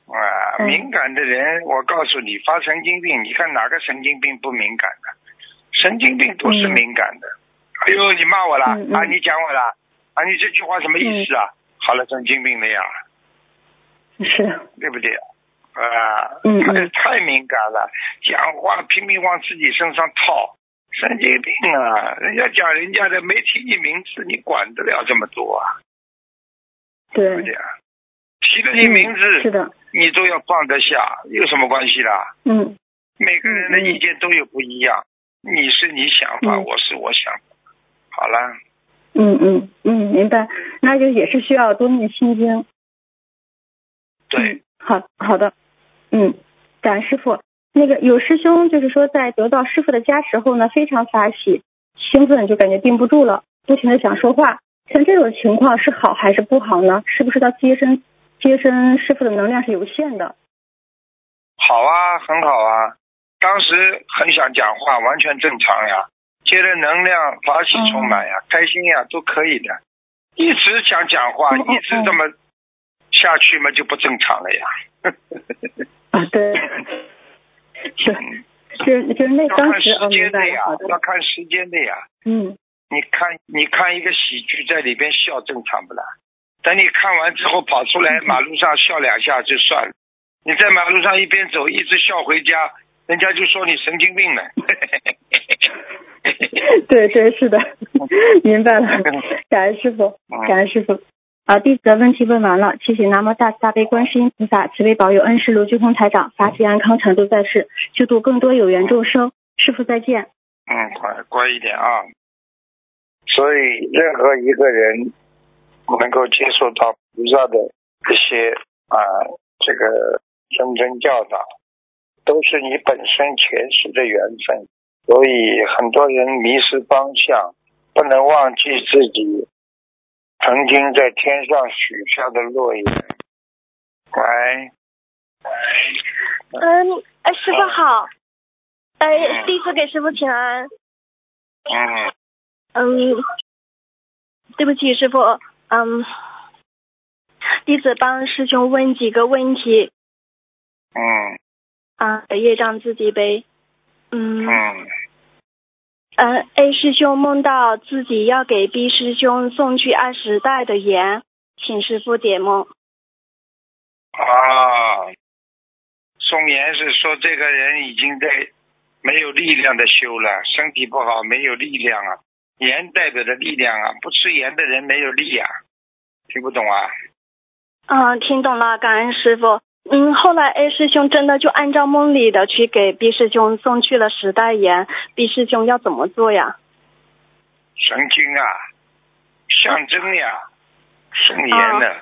啊，嗯敏感的人，我告诉你，发神经病，你看哪个神经病不敏感的？神经病都是嗯敏感的。哎呦，你骂我了、啊？你讲我了啊？你这句话什么意思啊？好了，神经病了呀，是，对不对？啊，嗯太敏感了，讲话拼命往自己身上套，神经病啊！人家讲人家的，没提你名字，你管得了这么多啊？对不对对，啊？提了你名字，嗯是的，你都要放得下，有什么关系啦？嗯每个人的意见都有不一样，你是你想法，嗯我是我想法。好了，嗯嗯嗯，明白。那就也是需要多念心经。对，嗯，好好的，嗯，感恩师傅。那个有师兄就是说，在得到师傅的加持后呢，非常发喜、兴奋，就感觉定不住了，不停的想说话。像这种情况是好还是不好呢？是不是他接生接生师傅的能量是有限的？好啊，很好啊。当时很想讲话，完全正常呀。接着能量，法喜充满呀，开心呀，都可以的。一直想讲话，一直这么下去嘛，就不正常了呀。啊，对，是嗯就是就是那要看当时间的呀要看时间的呀。嗯你看，你看一个喜剧在里边笑正常不啦？等你看完之后跑出来嗯马路上笑两下就算了，你在马路上一边走一直笑回家，人家就说你神经病了。对对是的，明白了，感恩师傅，感恩师傅。啊，弟子的问题问完了，谢谢南无大慈大悲观世音菩萨慈悲保佑恩师卢俊宏台长法体安康常驻在世，救度更多有缘众生。师傅再见。嗯，乖乖一点啊。所以，任何一个人能够接受到菩萨的一些啊、这个谆谆教导，都是你本身前世的缘分。所以，很多人迷失方向，不能忘记自己曾经在天上许下的诺言。喂，嗯，哎，师傅好，哎，弟子给师傅请安。嗯，嗯，对不起，师傅，嗯，弟子帮师兄问几个问题嗯。啊，业障自己背。嗯。嗯嗯，A 师兄梦到自己要给 B 师兄送去二十袋的盐，请师傅解梦。啊，送盐是说这个人已经在没有力量的修了，身体不好，没有力量啊。盐代表的力量啊，不吃盐的人没有力啊，听不懂啊？嗯，听懂了，感恩师傅。嗯，后来 A 师兄真的就按照梦里的去给 B 师兄送去了十袋盐，B 师兄要怎么做呀？神经啊，象征呀，送盐的，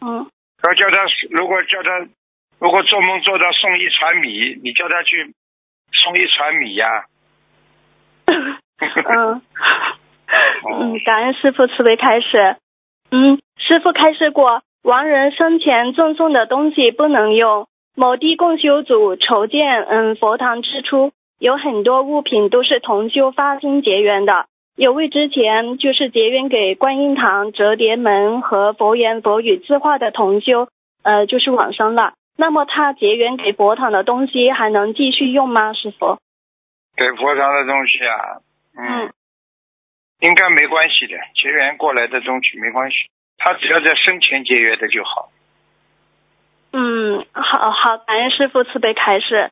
嗯要叫他如果叫他如果做梦做到送一船米，你叫他去送一船米呀、嗯嗯，感恩师傅慈悲开示。嗯，师傅开示过，亡人生前赠送的东西不能用。某地共修组筹建嗯佛堂之初，有很多物品都是同修发心结缘的。有位之前就是结缘给观音堂折叠门和佛言佛语字画的同修，呃，就是往生了。那么他结缘给佛堂的东西还能继续用吗？师傅？给佛堂的东西啊，嗯，嗯应该没关系的，结缘过来的东西没关系，他只要在生前节约的就好。嗯，好好，感恩师傅慈悲开示。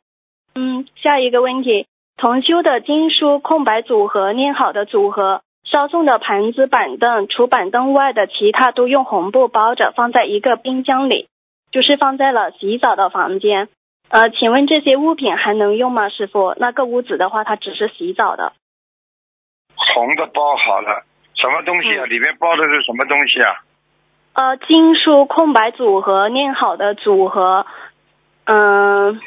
嗯，下一个问题，同修的经书空白组合念好的组合，烧送的盘子、板凳，除板凳外的其他都用红布包着，放在一个冰箱里，就是放在了洗澡的房间。呃，请问这些物品还能用吗，师傅？那个屋子的话，它只是洗澡的。红的包好了，什么东西啊？里面包的是什么东西啊？呃，经书空白组合念好的组合，嗯、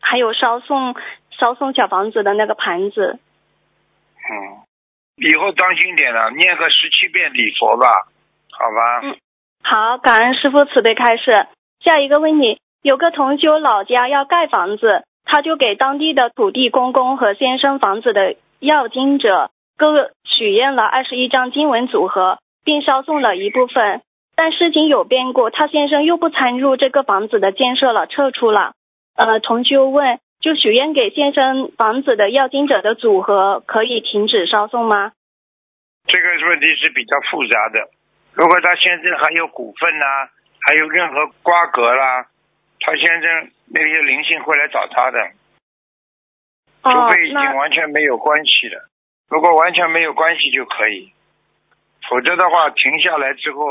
还有烧送烧送小房子的那个盘子。嗯，以后当心点了，念个十七遍礼佛吧，好吧？嗯好，感恩师傅慈悲开示。下一个问题，有个同修老家要盖房子，他就给当地的土地公公和先生房子的要经者各许愿了二十一张经文组合，并烧送了一部分。但事情有变故，他先生又不参入这个房子的建设了，撤出了。呃，同修问，就许愿给先生房子的要经者的组合可以停止烧送吗？这个问题是比较复杂的。如果他先生还有股份呐、还有任何瓜葛啦，他先生那些灵性会来找他的，除哦非已，经完全没有关系了。如果完全没有关系就可以，否则的话停下来之后，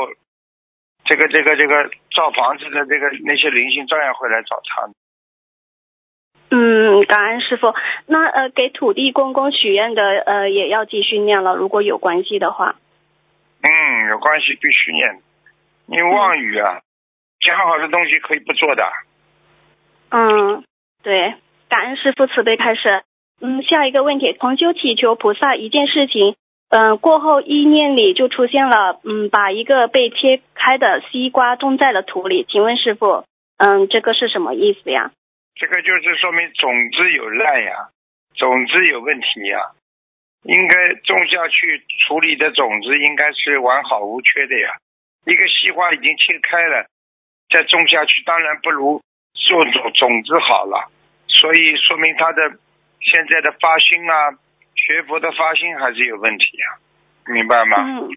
这个这个这个造房子的这个那些灵性照样会来找他的。嗯，感恩师傅。那呃，给土地公公许愿的呃，也要继续念了，如果有关系的话。嗯，有关系必须念。你妄语啊，讲好的东西可以不做的。嗯，对，感恩师傅慈悲开始。嗯，下一个问题，同修祈求菩萨一件事情，嗯、过后意念里就出现了，嗯，把一个被切开的西瓜种在了土里。请问师傅，嗯，这个是什么意思呀？这个就是说明种子有烂呀，种子有问题呀，应该种下去处理的种子应该是完好无缺的呀。一个西瓜已经切开了，再种下去当然不如种种种子好了，所以说明它的现在的发心啊，学佛的发心还是有问题呀，明白吗？嗯，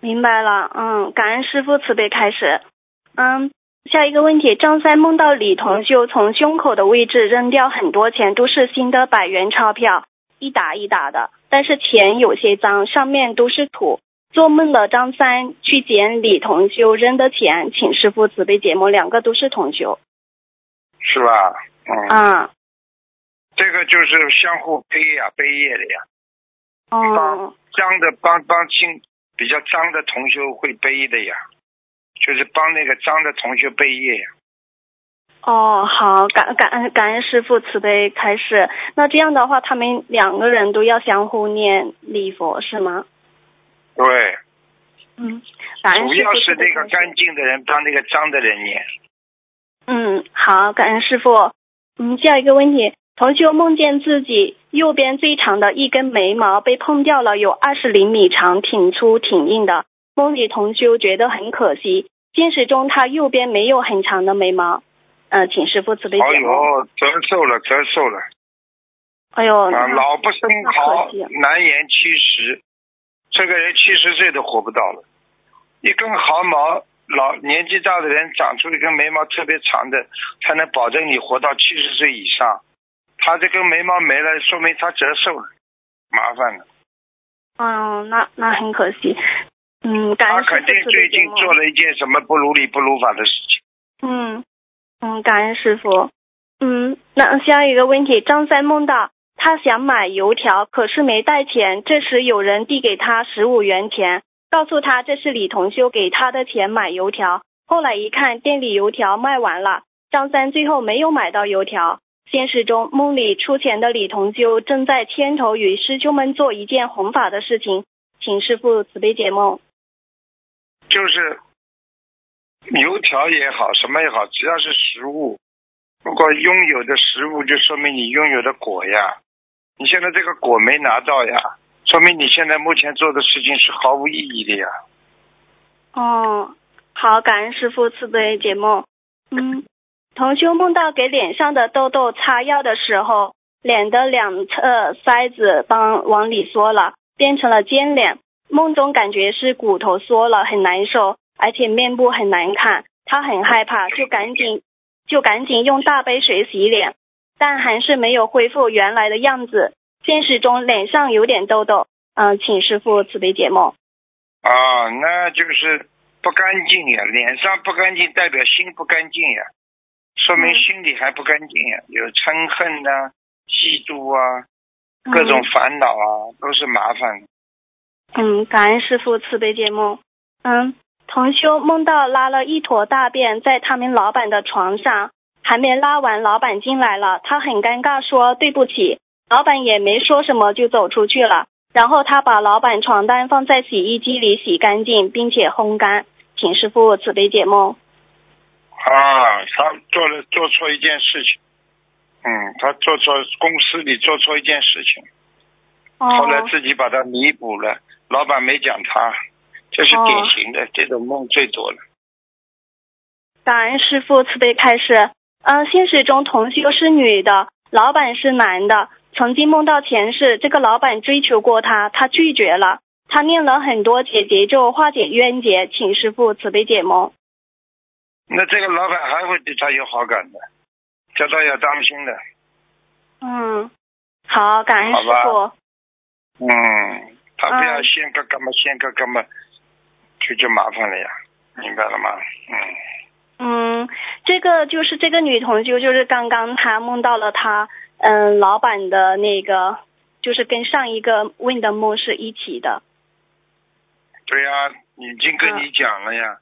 明白了。嗯，感恩师傅慈悲开始。嗯，下一个问题，张三梦到李同修从胸口的位置扔掉很多钱，都是新的百元钞票，一打一打的，但是钱有些脏，上面都是土。做梦的，张三去捡李同修扔的钱，请师傅慈悲解梦，两个都是同修。是吧？嗯，啊，这个就是相互背呀、背业的呀。哦，脏的帮帮亲比较脏的同学会背的呀，就是帮那个脏的同学背业呀。哦，好，感感恩感恩师傅慈悲开示。那这样的话，他们两个人都要相互念礼佛是吗？对，嗯，感恩主要是那个干净的人帮那个脏的人念。嗯，好，感恩师傅。嗯，下一个问题，同修梦见自己右边最长的一根眉毛被碰掉了，有二十厘米长，挺粗挺硬的。梦里同修觉得很可惜，现实中他右边没有很长的眉毛。呃，请师傅慈悲哎。呦，折寿了，折寿了哎呦，啊！老不生那好难言七十。这个人七十岁都活不到了，一根毫毛，老年纪大的人长出一根眉毛特别长的，才能保证你活到七十岁以上。他这根眉毛没了，说明他折寿了，麻烦了。嗯，那那很可惜。嗯，感他恩师肯定傅慈最近。做了一件什么不如理不如法的事情。嗯嗯，感恩师傅。嗯，那下一个问题，张三梦到他想买油条，可是没带钱。这时有人递给他十五元钱，告诉他这是李同修给他的钱买油条。后来一看，店里油条卖完了，张三最后没有买到油条。现实中，梦里出钱的李同修正在牵头与师兄们做一件弘法的事情，请师傅慈悲解梦。就是油条也好，什么也好，只要是食物，如果拥有的食物，就说明你拥有的果呀。你现在这个果没拿到呀，说明你现在目前做的事情是毫无意义的呀。哦，好，感恩师傅慈悲解梦。嗯，同修梦到给脸上的痘痘擦药的时候，脸的两侧腮子帮往里缩了，变成了尖脸。梦中感觉是骨头缩了，很难受，而且面部很难看。他很害怕，就赶紧就赶紧用大杯水洗脸，但还是没有恢复原来的样子。现实中脸上有点痘痘，嗯、请师傅慈悲解梦。啊，那就是不干净呀，脸上不干净代表心不干净呀，说明嗯心里还不干净呀，有嗔恨呐、嫉妒啊，各种烦恼啊，都是麻烦。嗯，感恩师傅慈悲解梦。嗯，同修梦到拉了一坨大便在他们老板的床上，还没拉完，老板进来了，他很尴尬说对不起，老板也没说什么就走出去了。然后他把老板床单放在洗衣机里洗干净，并且烘干，请师傅慈悲解梦。啊，他做了做错一件事情，嗯，他做错公司里做错一件事情，后来哦，自己把它弥补了，老板没讲他，这是典型的，这种梦最多了。感恩师傅慈悲开示。嗯、现实中同修是女的，老板是男的。曾经梦到前世，这个老板追求过她，她拒绝了。她念了很多解结咒化解冤结，请师傅慈悲解梦。那这个老板还会对他有好感的，叫他要当心的。嗯，好，感恩师傅。嗯，他不要嗯先个干嘛，先个干嘛，就就麻烦了呀，明白了吗？嗯，嗯，这个就是这个女同学，就是刚刚她梦到了她，嗯，老板的那个，就是跟上一个问的梦是一起的。对呀、已经跟你讲了呀，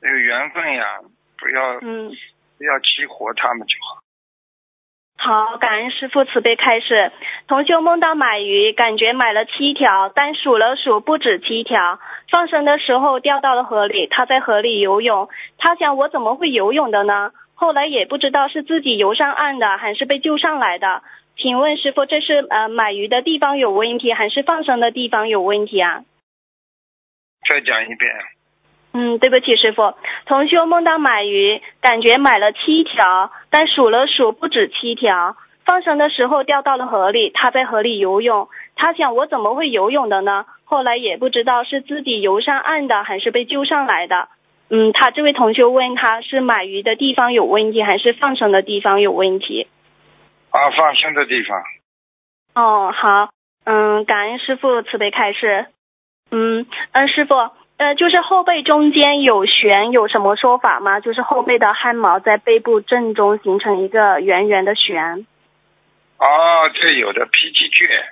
有缘分呀，不要嗯，不要激活他们就好。好，感恩师傅慈悲开始。同修梦到买鱼，感觉买了七条，但数了数不止七条。放生的时候掉到了河里，他在河里游泳。他想我怎么会游泳的呢？后来也不知道是自己游上岸的，还是被救上来的。请问师傅，这是呃买鱼的地方有问题，还是放生的地方有问题啊？再讲一遍，嗯，对不起，师傅。同修梦到买鱼，感觉买了七条，但数了数不止七条。放生的时候掉到了河里，他在河里游泳。他想我怎么会游泳的呢？后来也不知道是自己游上岸的，还是被救上来的。嗯，他这位同学问他是买鱼的地方有问题，还是放生的地方有问题？啊，放生的地方，哦，好，嗯，感恩师傅慈悲开示。嗯嗯，师傅，呃，就是后背中间有旋，有什么说法吗？就是后背的汗毛在背部正中形成一个圆圆的旋。哦，这有的脾气倔，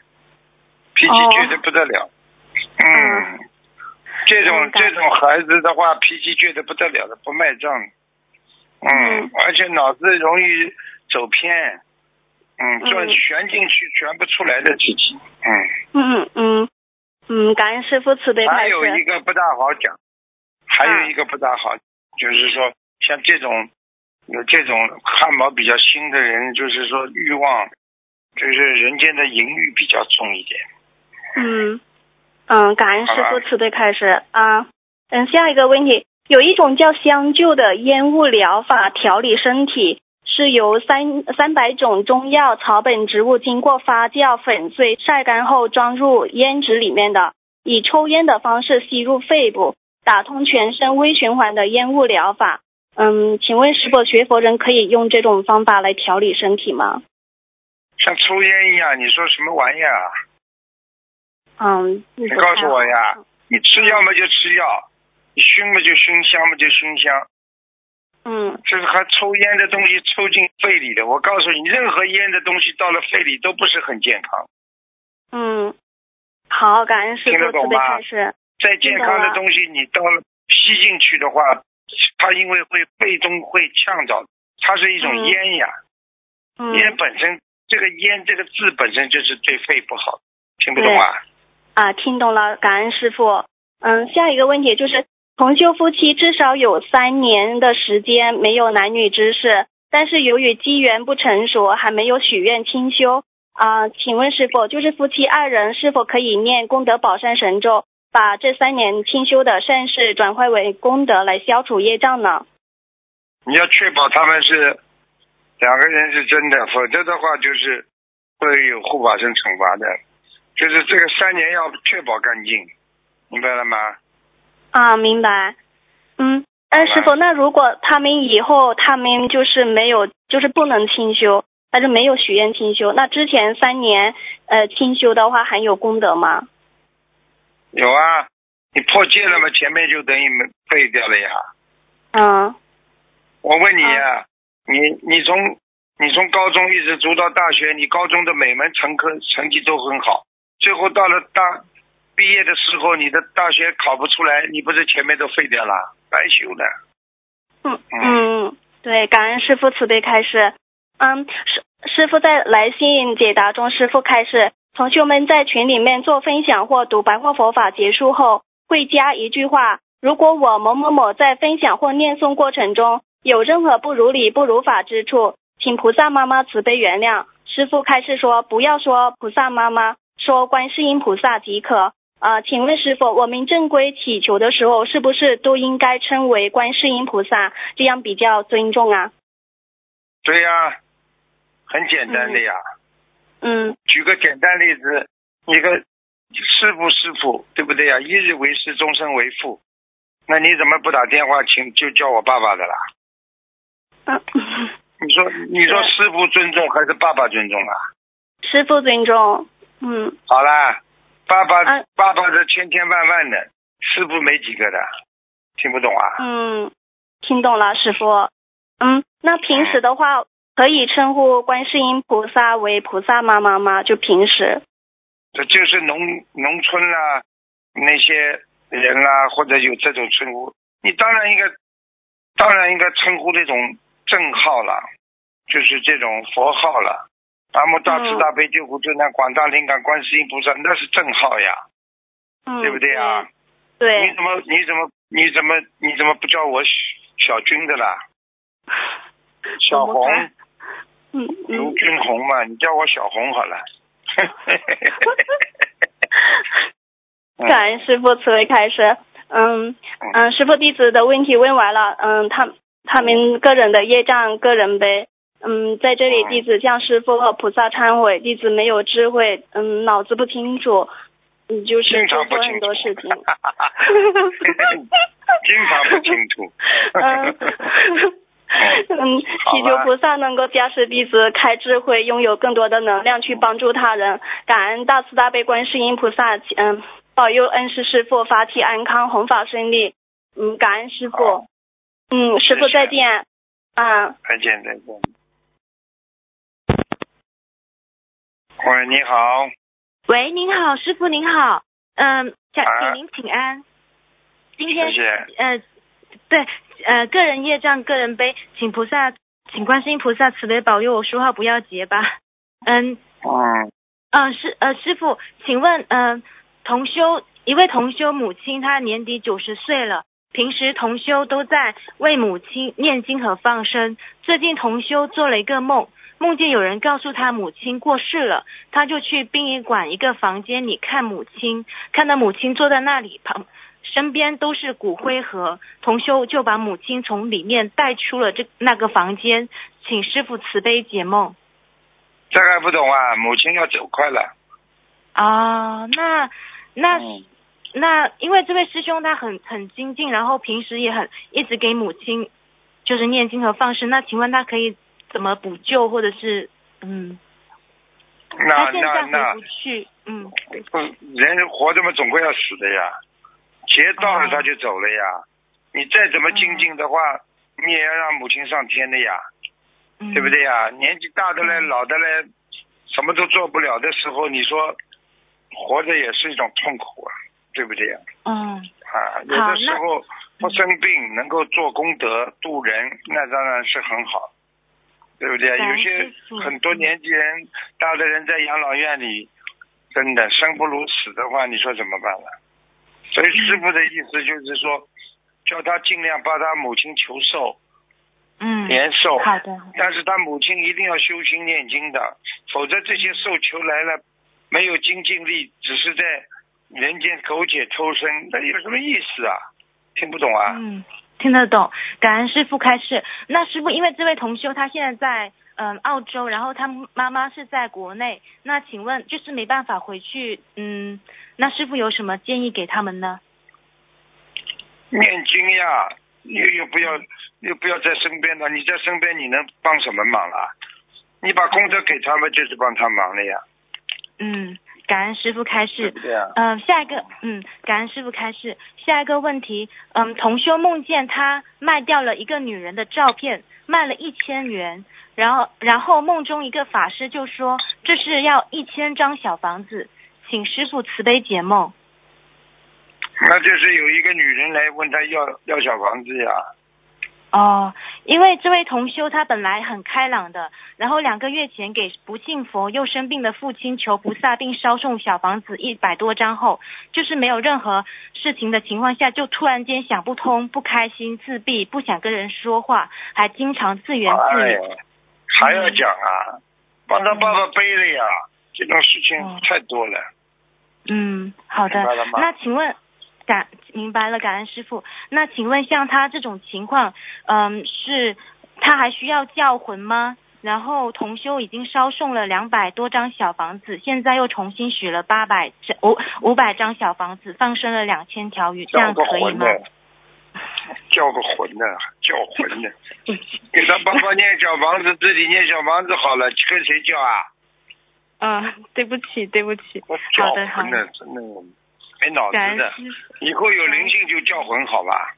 脾气倔的不得了。嗯，这种嗯这种孩子的话，脾气倔的不得了的，不卖账。嗯嗯，而且脑子容易走偏。嗯，嗯转旋进去旋不出来的自己。嗯，嗯嗯嗯，感恩师傅慈悲开还有一。个不大好讲，还有一个不大好，就是说像这种有这种汗毛比较新的人，就是说欲望，就是人间的淫欲比较重一点。嗯嗯，感恩师傅慈悲开始啊。嗯，下一个问题，有一种叫香灸的烟雾疗法调理身体，是由三三百种中药草本植物经过发酵、粉碎、晒干后装入烟纸里面的，以抽烟的方式吸入肺部，打通全身微循环的烟雾疗法。嗯，请问是否学佛人可以用这种方法来调理身体吗？像抽烟一样，你说什么玩意儿啊？嗯，你你告诉我呀，你吃药嘛就吃药，你熏嘛就熏香嘛就熏香，嗯就是还抽烟的东西抽进肺里的，我告诉你，任何烟的东西到了肺里都不是很健康。嗯，好，感恩师听得傅慈悲懂吗开示。再健康的东西，你到了吸进去的话，它因为会肺中会呛着，它是一种嗯烟呀。嗯烟本身，这个烟这个字本身就是对肺不好，听不懂啊？啊，听懂了，感恩师傅。嗯，下一个问题就是，同修夫妻至少有三年的时间没有男女之事，但是由于机缘不成熟，还没有许愿清修啊、请问师傅，就是夫妻二人是否可以念功德宝山神咒，把这三年清修的善事转化为功德来消除业障呢？你要确保他们是两个人是真的，否则的话就是会有护法神惩罚的。就是这个三年要确保干净，明白了吗？啊，明白。嗯，哎师傅，那如果他们以后他们就是没有，就是不能清修，但是没有许愿清修，那之前三年呃清修的话还有功德吗？有啊，你破戒了嘛，前面就等于没废掉了呀。嗯我问你呀、你你从你从高中一直读到大学，你高中的每门成科成绩都很好，最后到了大毕业的时候，你的大学考不出来，你不是前面都废掉了，白修的。嗯嗯，对，感恩师傅慈悲开示。嗯，师师傅在来信解答中，师傅开示同学们在群里面做分享或读白话佛法结束后，会加一句话：如果我某某某在分享或念诵过程中有任何不如理、不如法之处，请菩萨妈妈慈悲原谅。师傅开示说，不要说菩萨妈妈，说观世音菩萨即可。啊，请问师傅，我们正规祈求的时候，是不是都应该称为观世音菩萨，这样比较尊重啊？对呀，很简单的呀。嗯举个简单例子，一个师傅师傅，对不对呀？一日为师，终身为父。那你怎么不打电话请就叫我爸爸的啦？嗯，你说你说师傅尊重还是爸爸尊重啊？师傅尊重。嗯好啦，爸爸、啊爸爸是千千万万的，师傅没几个的，听不懂啊？嗯，听懂了，师傅。嗯，那平时的话，可以称呼观世音菩萨为菩萨妈妈吗？就平时。这就是农农村啦，那些人啦，或者有这种称呼，你当然应该，当然应该称呼这种正号了，就是这种佛号了。南无大慈嗯大悲救苦救难广大灵感观世音菩萨，那是正号呀，嗯，对不对呀？对？你怎么你怎么你怎么你怎么不叫我小小军的啦？小红，嗯嗯。卢军红嘛，你叫我小红好了。嗯 感恩师傅慈悲开示。嗯嗯，师傅弟子的问题问完了。嗯，他他们个人的业障个人背。嗯，在这里嗯弟子向师傅和菩萨忏悔，弟子没有智慧，嗯，脑子不清楚，嗯，就是做错很多事情。经常不清楚。嗯 嗯，祈求菩萨能够加持弟子开智慧，拥有更多的能量去帮助他人。感恩大慈大悲观世音菩萨，嗯，保佑恩师师父法体安康，弘法顺利。嗯，感恩师好傅。嗯，师傅谢谢再见。啊，再见再见。喂，你好，喂，您好，师傅您好，嗯，想啊请您请安。今谢天谢。呃，对，呃，个人业障个人背，请菩萨，请观世音菩萨慈悲保佑我说话不要结巴。嗯嗯，嗯，师呃师傅，请问嗯、呃同修一位同修母亲她年底九十岁了，平时同修都在为母亲念经和放生。最近同修做了一个梦，梦见有人告诉他母亲过世了，他就去殡仪馆一个房间里看母亲，看到母亲坐在那里旁。身边都是骨灰盒，同修就把母亲从里面带出了这那个房间，请师傅慈悲解梦。这个还不懂啊？母亲要走快了。哦，那那、嗯那，因为这位师兄他很很精进，然后平时也很一直给母亲就是念经和放生。那请问他可以怎么补救，或者是嗯，那那那回不去，嗯，不人活着嘛，总归要死的呀。劫到了哦他就走了呀。你再怎么精进的话，你也要让母亲上天的呀，嗯对不？对呀？年纪大的嘞，嗯老的嘞，什么都做不了的时候，你说活着也是一种痛苦啊，对不对呀？嗯啊，有的时候不生病，能够做功德度人，那当然是很好，对不对？有些很多年纪人大的人在养老院里，真的生不如死的话，你说怎么办了？所以师傅的意思就是说，叫他尽量帮他母亲求寿嗯，延寿，好的，但是他母亲一定要修心念经的，否则这些寿求来了，没有精进力，只是在人间苟且偷生，那有什么意思啊？听不懂啊？嗯，听得懂，感恩师傅开示。那师傅，因为这位同修他现在在嗯澳洲，然后他妈妈是在国内，那请问就是没办法回去，嗯，那师傅有什么建议给他们呢？念经呀，又又不要又不要在身边了，你在身边你能帮什么忙啊？你把功德给他们，就是帮他忙了呀，嗯，感恩师傅开示。对啊？嗯，下一个，嗯，感恩师傅开示。下一个问题，嗯，同修梦见他卖掉了一个女人的照片，卖了一千元，然后，然后梦中一个法师就说这是要一千张小房子，请师傅慈悲解梦。那就是有一个女人来问他要要小房子呀，哦，因为这位同修他本来很开朗的，然后两个月前给不信佛又生病的父亲求菩萨，并烧送小房子一百多张后，就是没有任何事情的情况下，就突然间想不通、不开心、自闭，不想跟人说话，还经常自言自语。哎还要讲啊，帮他爸爸背了呀，这种事情哦太多了。嗯，好的。那请问，感明白了，感恩师傅。那请问，像他这种情况，嗯，是他还需要叫魂吗？然后同修已经烧送了两百多张小房子，现在又重新许了八百张五五百张小房子，放生了两千条鱼，这叫样可以吗？叫个魂呢，叫魂呢，给他爸爸念小房子，自己念小房子好了，跟谁叫啊？嗯，对不起，对不起。好的，好的。魂呢，真的没脑子的。以后有灵性就叫魂，好吧？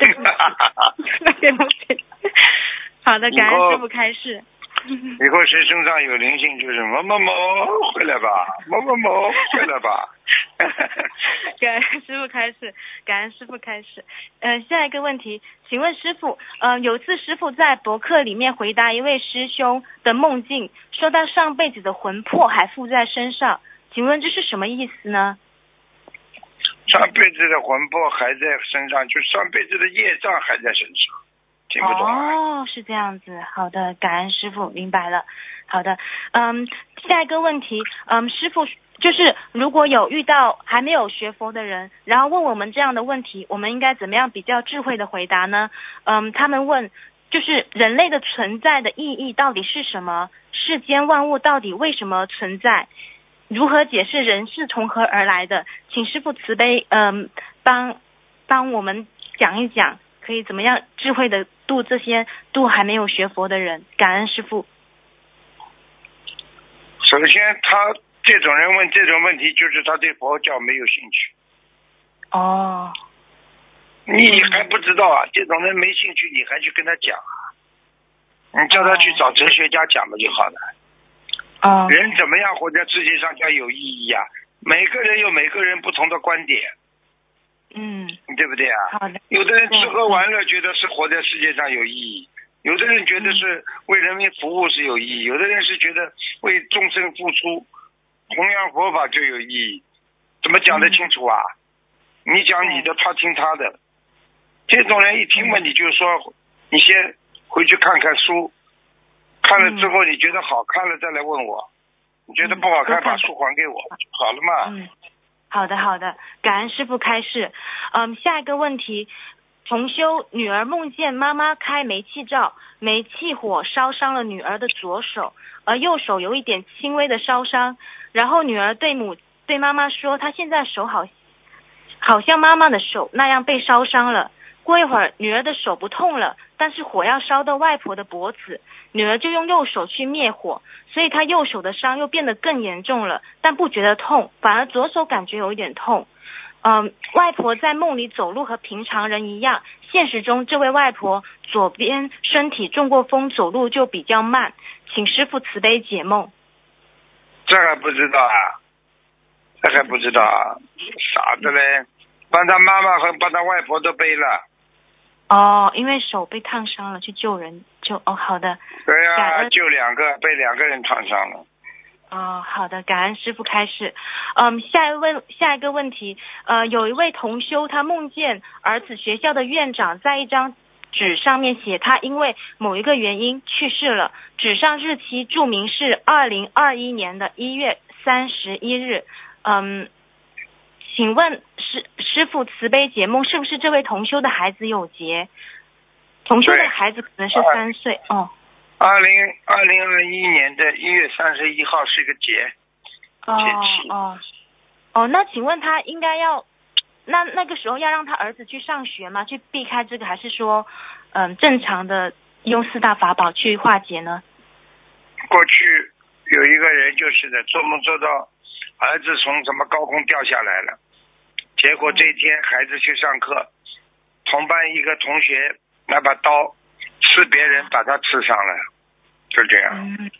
对不起，对不起。好的，感恩师傅开示。以后谁身上有灵性，就是某某某回来吧，某某某回来吧。感恩师傅开始，感恩师傅开始。嗯、下一个问题，请问师傅，呃，有次师傅在博客里面回答一位师兄的梦境，说到上辈子的魂魄还附在身上，请问这是什么意思呢？上辈子的魂魄还在身上，就上辈子的业障还在身上，听不懂？哦，是这样子。好的，感恩师傅，明白了。好的，嗯，下一个问题，嗯，师傅就是如果有遇到还没有学佛的人，然后问我们这样的问题，我们应该怎么样比较智慧的回答呢？嗯，他们问，就是人类的存在的意义到底是什么？世间万物到底为什么存在？如何解释人是从何而来的？请师傅慈悲，嗯，帮帮我们讲一讲，可以怎么样智慧的度这些度还没有学佛的人？感恩师傅。首先，他这种人问这种问题，就是他对佛教没有兴趣。哦，你还不知道啊？这种人没兴趣，你还去跟他讲啊？你叫他去找哲学家讲不就好了？哦，人怎么样活在世界上叫有意义呀、每个人有每个人不同的观点，嗯，对不对啊？好的，有的人吃喝玩乐觉得是活在世界上有意义，有的人觉得是为人民服务是有意义，有的人是觉得为众生付出，弘扬佛法就有意义。怎么讲得清楚啊？你讲你的，他听他的。这种人一听嘛，你就说，你先回去看看书，看了之后你觉得好看了再来问我，你觉得不好看嗯把书还给我好了嘛。嗯，好的好的，感恩师傅开示。嗯，下一个问题，重修女儿梦见妈妈开煤气灶，煤气火烧伤了女儿的左手，而右手有一点轻微的烧伤。然后女儿对母对妈妈说，她现在手好，好像妈妈的手那样被烧伤了。过一会儿，女儿的手不痛了，但是火要烧到外婆的脖子，女儿就用右手去灭火，所以她右手的伤又变得更严重了，但不觉得痛，反而左手感觉有一点痛。嗯，外婆在梦里走路和平常人一样，现实中这位外婆左边身体中过风，走路就比较慢，请师傅慈悲解梦。这还不知道啊？这还不知道啊？傻子嘞！帮他妈妈和帮他外婆都背了。哦，因为手被烫伤了，去救人救哦，好的。对呀、就两个被两个人烫伤了。哦，好的，感恩师傅开示。嗯，下一位下一个问题，呃，有一位同修，他梦见儿子学校的院长在一张纸上面写他因为某一个原因去世了，纸上日期注明是二零二一年的一月三十一日。嗯，请问师师傅慈悲解梦，是不是这位同修的孩子有劫？同修对的孩子可能是三岁哦。二零二零二一年的一月三十一号是个节，哦节气哦哦，那请问他应该要，那那个时候要让他儿子去上学吗？去避开这个，还是说，嗯，正常的用四大法宝去化解呢？过去有一个人就是的，做梦做到儿子从什么高空掉下来了，结果这一天孩子去上课，同班一个同学拿把刀刺别人，把他刺伤了，就这样，嗯，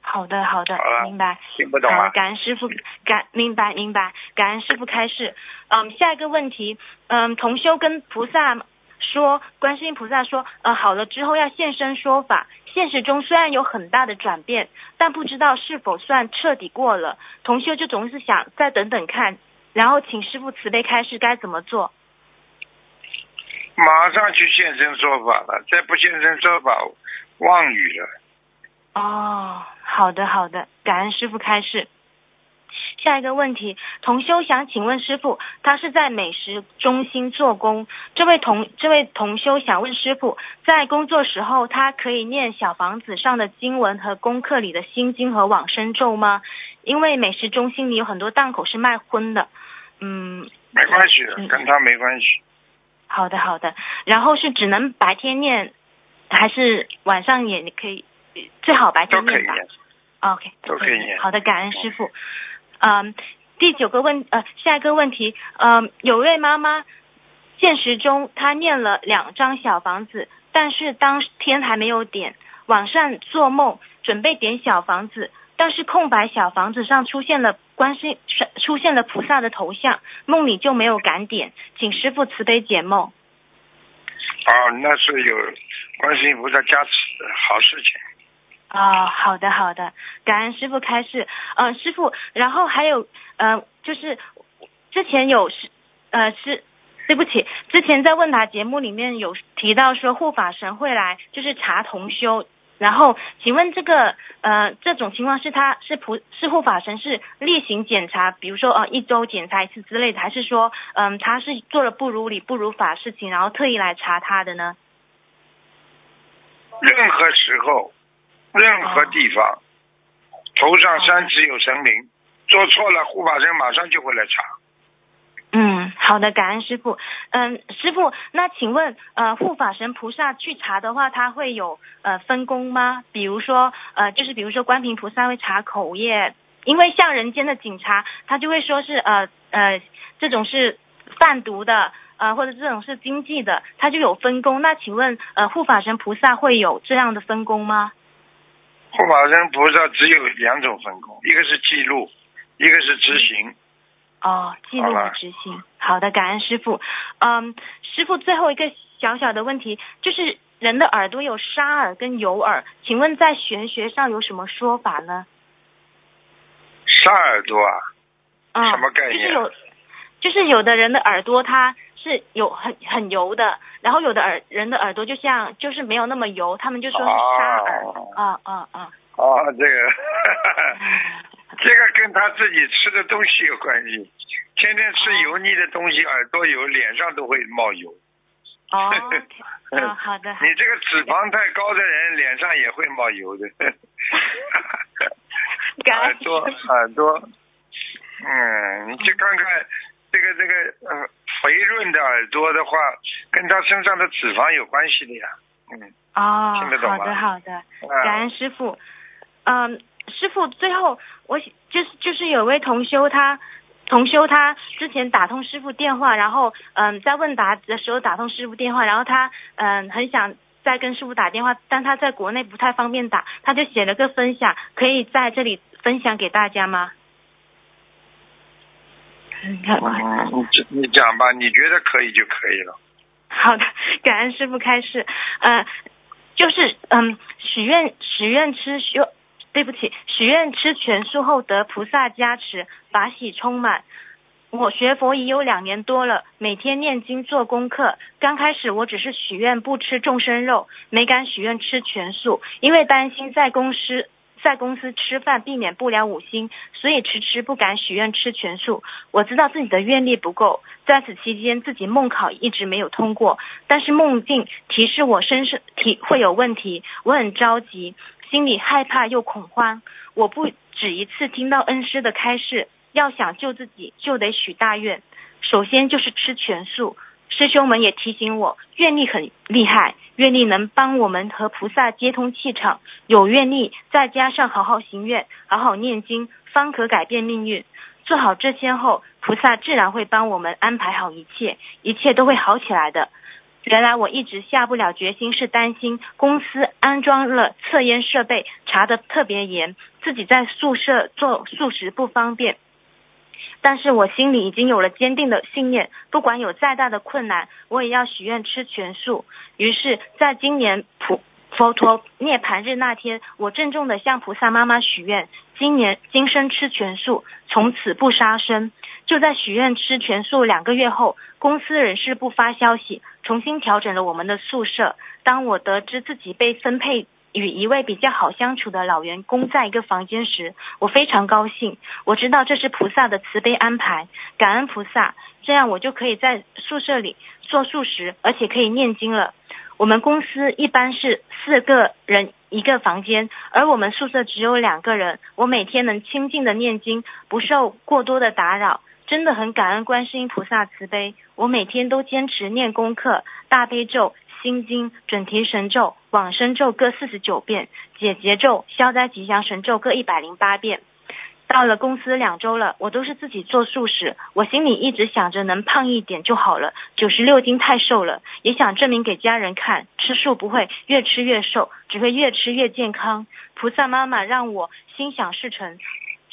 好的好的好，明白。听不懂好，啊？感恩师傅，感明白明白，感恩师傅开示。嗯，下一个问题，嗯，同修跟菩萨说观世音菩萨说，呃，好了之后要现身说法。现实中虽然有很大的转变，但不知道是否算彻底过了。同修就总是想再等等看，然后请师傅慈悲开示该怎么做。马上去现身说法了，再不现身说法，妄语了。哦，好的好的，感恩师傅开示。下一个问题，同修想请问师傅，他是在美食中心做工。这位同这位同修想问师傅，在工作时候，他可以念小房子上的经文和功课里的心经和往生咒吗？因为美食中心里有很多档口是卖荤的。嗯，没关系的，跟他没关系。好的好的，然后是只能白天念，还是晚上也可以？最好白天念吧。OK，都可以念。好的，感恩师傅。嗯，第九个问呃，下一个问题，嗯，有位妈妈现实中她念了两张小房子，但是当天还没有点，晚上做梦准备点小房子，但是空白小房子上出现了观世出现了菩萨的头像，梦里就没有敢点，请师傅慈悲解梦。哦，那是有观世音菩萨加持，好事情。哦，好的好的，感恩师傅开示。呃，师傅，然后还有呃，就是之前有是呃是，对不起，之前在问答节目里面有提到说护法神会来就是查同修，然后请问这个呃这种情况是他是普是护法神是例行检查，比如说呃一周检查一次之类的，还是说嗯他是做了不如理不如法事情，然后特意来查他的呢？任何时候。任何地方，头上三尺有神灵，做错了护法神马上就会来查。嗯，好的，感恩师傅。嗯，师傅，那请问呃护法神菩萨去查的话，他会有呃分工吗？比如说呃就是比如说观平菩萨会查口业，因为像人间的警察，他就会说是呃呃这种是贩毒的呃或者这种是经济的，他就有分工。那请问呃护法神菩萨会有这样的分工吗？护法神菩萨只有两种分工，一个是记录，一个是执行。哦，记录和执行。好的，感恩师傅。嗯，师傅最后一个小小的问题，就是人的耳朵有沙耳跟油耳，请问在玄学上有什么说法呢？沙耳朵啊？嗯。什么概念？就是有，就是有的人的耳朵它是有很很油的。然后有的耳人的耳朵就像就是没有那么油，他们就说是沙耳，啊啊啊！哦，这个，这个跟他自己吃的东西有关系，天天吃油腻的东西，耳朵油，脸上都会冒油。哦，好的。你这个脂肪太高的人，脸上也会冒油的。耳朵耳朵，嗯，你去看看这个这个呃。肥润的耳朵的话，跟他身上的脂肪有关系的呀。嗯。哦，听得懂好的，好的。感恩师傅。嗯，师傅，最后我就是就是有位同修，他同修他之前打通师傅电话，然后嗯在问答的时候打通师傅电话，然后他嗯很想再跟师傅打电话，但他在国内不太方便打，他就写了个分享，可以在这里分享给大家吗？你看，你你讲吧，你觉得可以就可以了。好的，感恩师傅开示。呃，就是嗯，许愿许愿吃修，对不起，许愿吃全素后得菩萨加持，法喜充满。我学佛已有两年多了，每天念经做功课。刚开始我只是许愿不吃众生肉，没敢许愿吃全素，因为担心在公司。在公司吃饭避免不了五星，所以迟迟不敢许愿吃全素。我知道自己的愿力不够，在此期间自己梦考一直没有通过，但是梦境提示我身上体会有问题，我很着急，心里害怕又恐慌。我不止一次听到恩师的开示，要想救自己就得许大愿，首先就是吃全素。师兄们也提醒我，愿力很厉害。愿力能帮我们和菩萨接通气场，有愿力，再加上好好行愿、好好念经，方可改变命运。做好这些后，菩萨自然会帮我们安排好一切，一切都会好起来的。原来我一直下不了决心，是担心公司安装了测烟设备，查的特别严，自己在宿舍做素食不方便。但是我心里已经有了坚定的信念，不管有再大的困难，我也要许愿吃全素。于是，在今年普佛陀涅盘日那天，我郑重的向菩萨妈妈许愿，今年今生吃全素，从此不杀生。就在许愿吃全素两个月后，公司人事部发消息，重新调整了我们的宿舍。当我得知自己被分配与一位比较好相处的老员工在一个房间时，我非常高兴。我知道这是菩萨的慈悲安排，感恩菩萨，这样我就可以在宿舍里做素食，而且可以念经了。我们公司一般是四个人一个房间，而我们宿舍只有两个人。我每天能清静的念经，不受过多的打扰。真的很感恩观世音菩萨慈悲，我每天都坚持念功课，大悲咒、心经、准提神咒、往生咒各四十九遍，解结咒、消灾吉祥神咒各一百零八遍。到了公司两周了，我都是自己做素食，我心里一直想着能胖一点就好了，九十六斤太瘦了，也想证明给家人看，吃素不会越吃越瘦，只会越吃越健康。菩萨妈妈让我心想事成。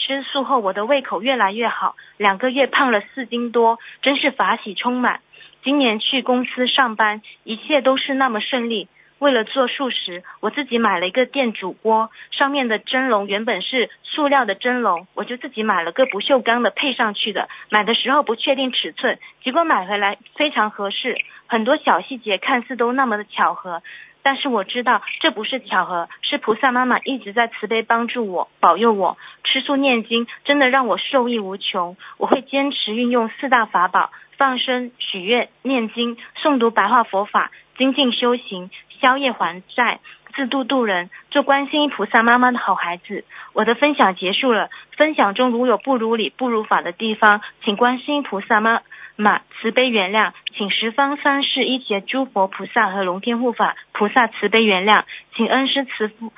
吃素后，我的胃口越来越好，两个月胖了四斤多，真是法喜充满。今年去公司上班，一切都是那么顺利。为了做素食，我自己买了一个电煮锅，上面的蒸笼原本是塑料的蒸笼，我就自己买了个不锈钢的配上去的。买的时候不确定尺寸，结果买回来非常合适，很多小细节看似都那么的巧合。但是我知道这不是巧合，是菩萨妈妈一直在慈悲帮助我，保佑我吃素念经，真的让我受益无穷。我会坚持运用四大法宝：放生、许愿、念经、诵读白话佛法、精进修行、消业还债、自度度人，做观世音菩萨妈妈的好孩子。我的分享结束了，分享中如有不如理、不如法的地方，请观世音菩萨妈。马慈悲原谅，请十方三世一切诸佛菩萨和龙天护法菩萨慈悲原谅，请恩师慈父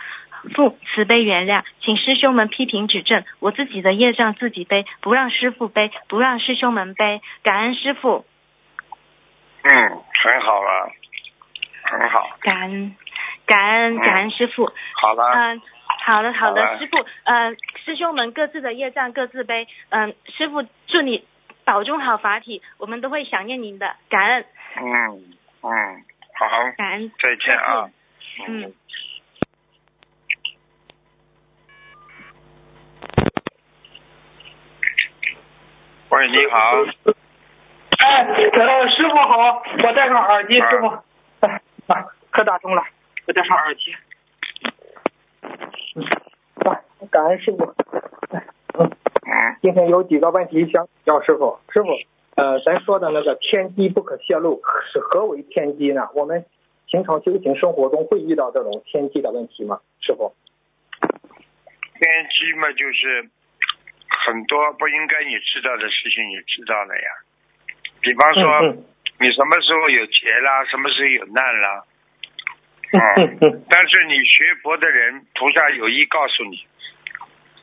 父慈悲原谅，请师兄们批评指正，我自己的业障自己背，不让师傅背，不让师兄们背，感恩师傅。嗯，很好了，很好。感恩，感恩，感恩师傅。好了。嗯，好的，好的，好师傅，呃，师兄们各自的业障各自背，嗯，师傅祝你。保重好法体，我们都会想念您的，感恩。嗯嗯，好，感恩，再见啊。嗯。喂，你好。哎，呃，师傅好，我戴上耳机，师傅。哎，啊，可打通了，我戴上耳机。嗯，啊，感恩师傅。嗯。今天有几个问题想叫师傅，师傅，呃，咱说的那个天机不可泄露是何为天机呢？我们平常修行生活中会遇到这种天机的问题吗？师傅？天机嘛，就是很多不应该你知道的事情，你知道了呀。比方说，你什么时候有劫啦，什么时候有难啦。嗯。但是你学佛的人，菩萨有意告诉你。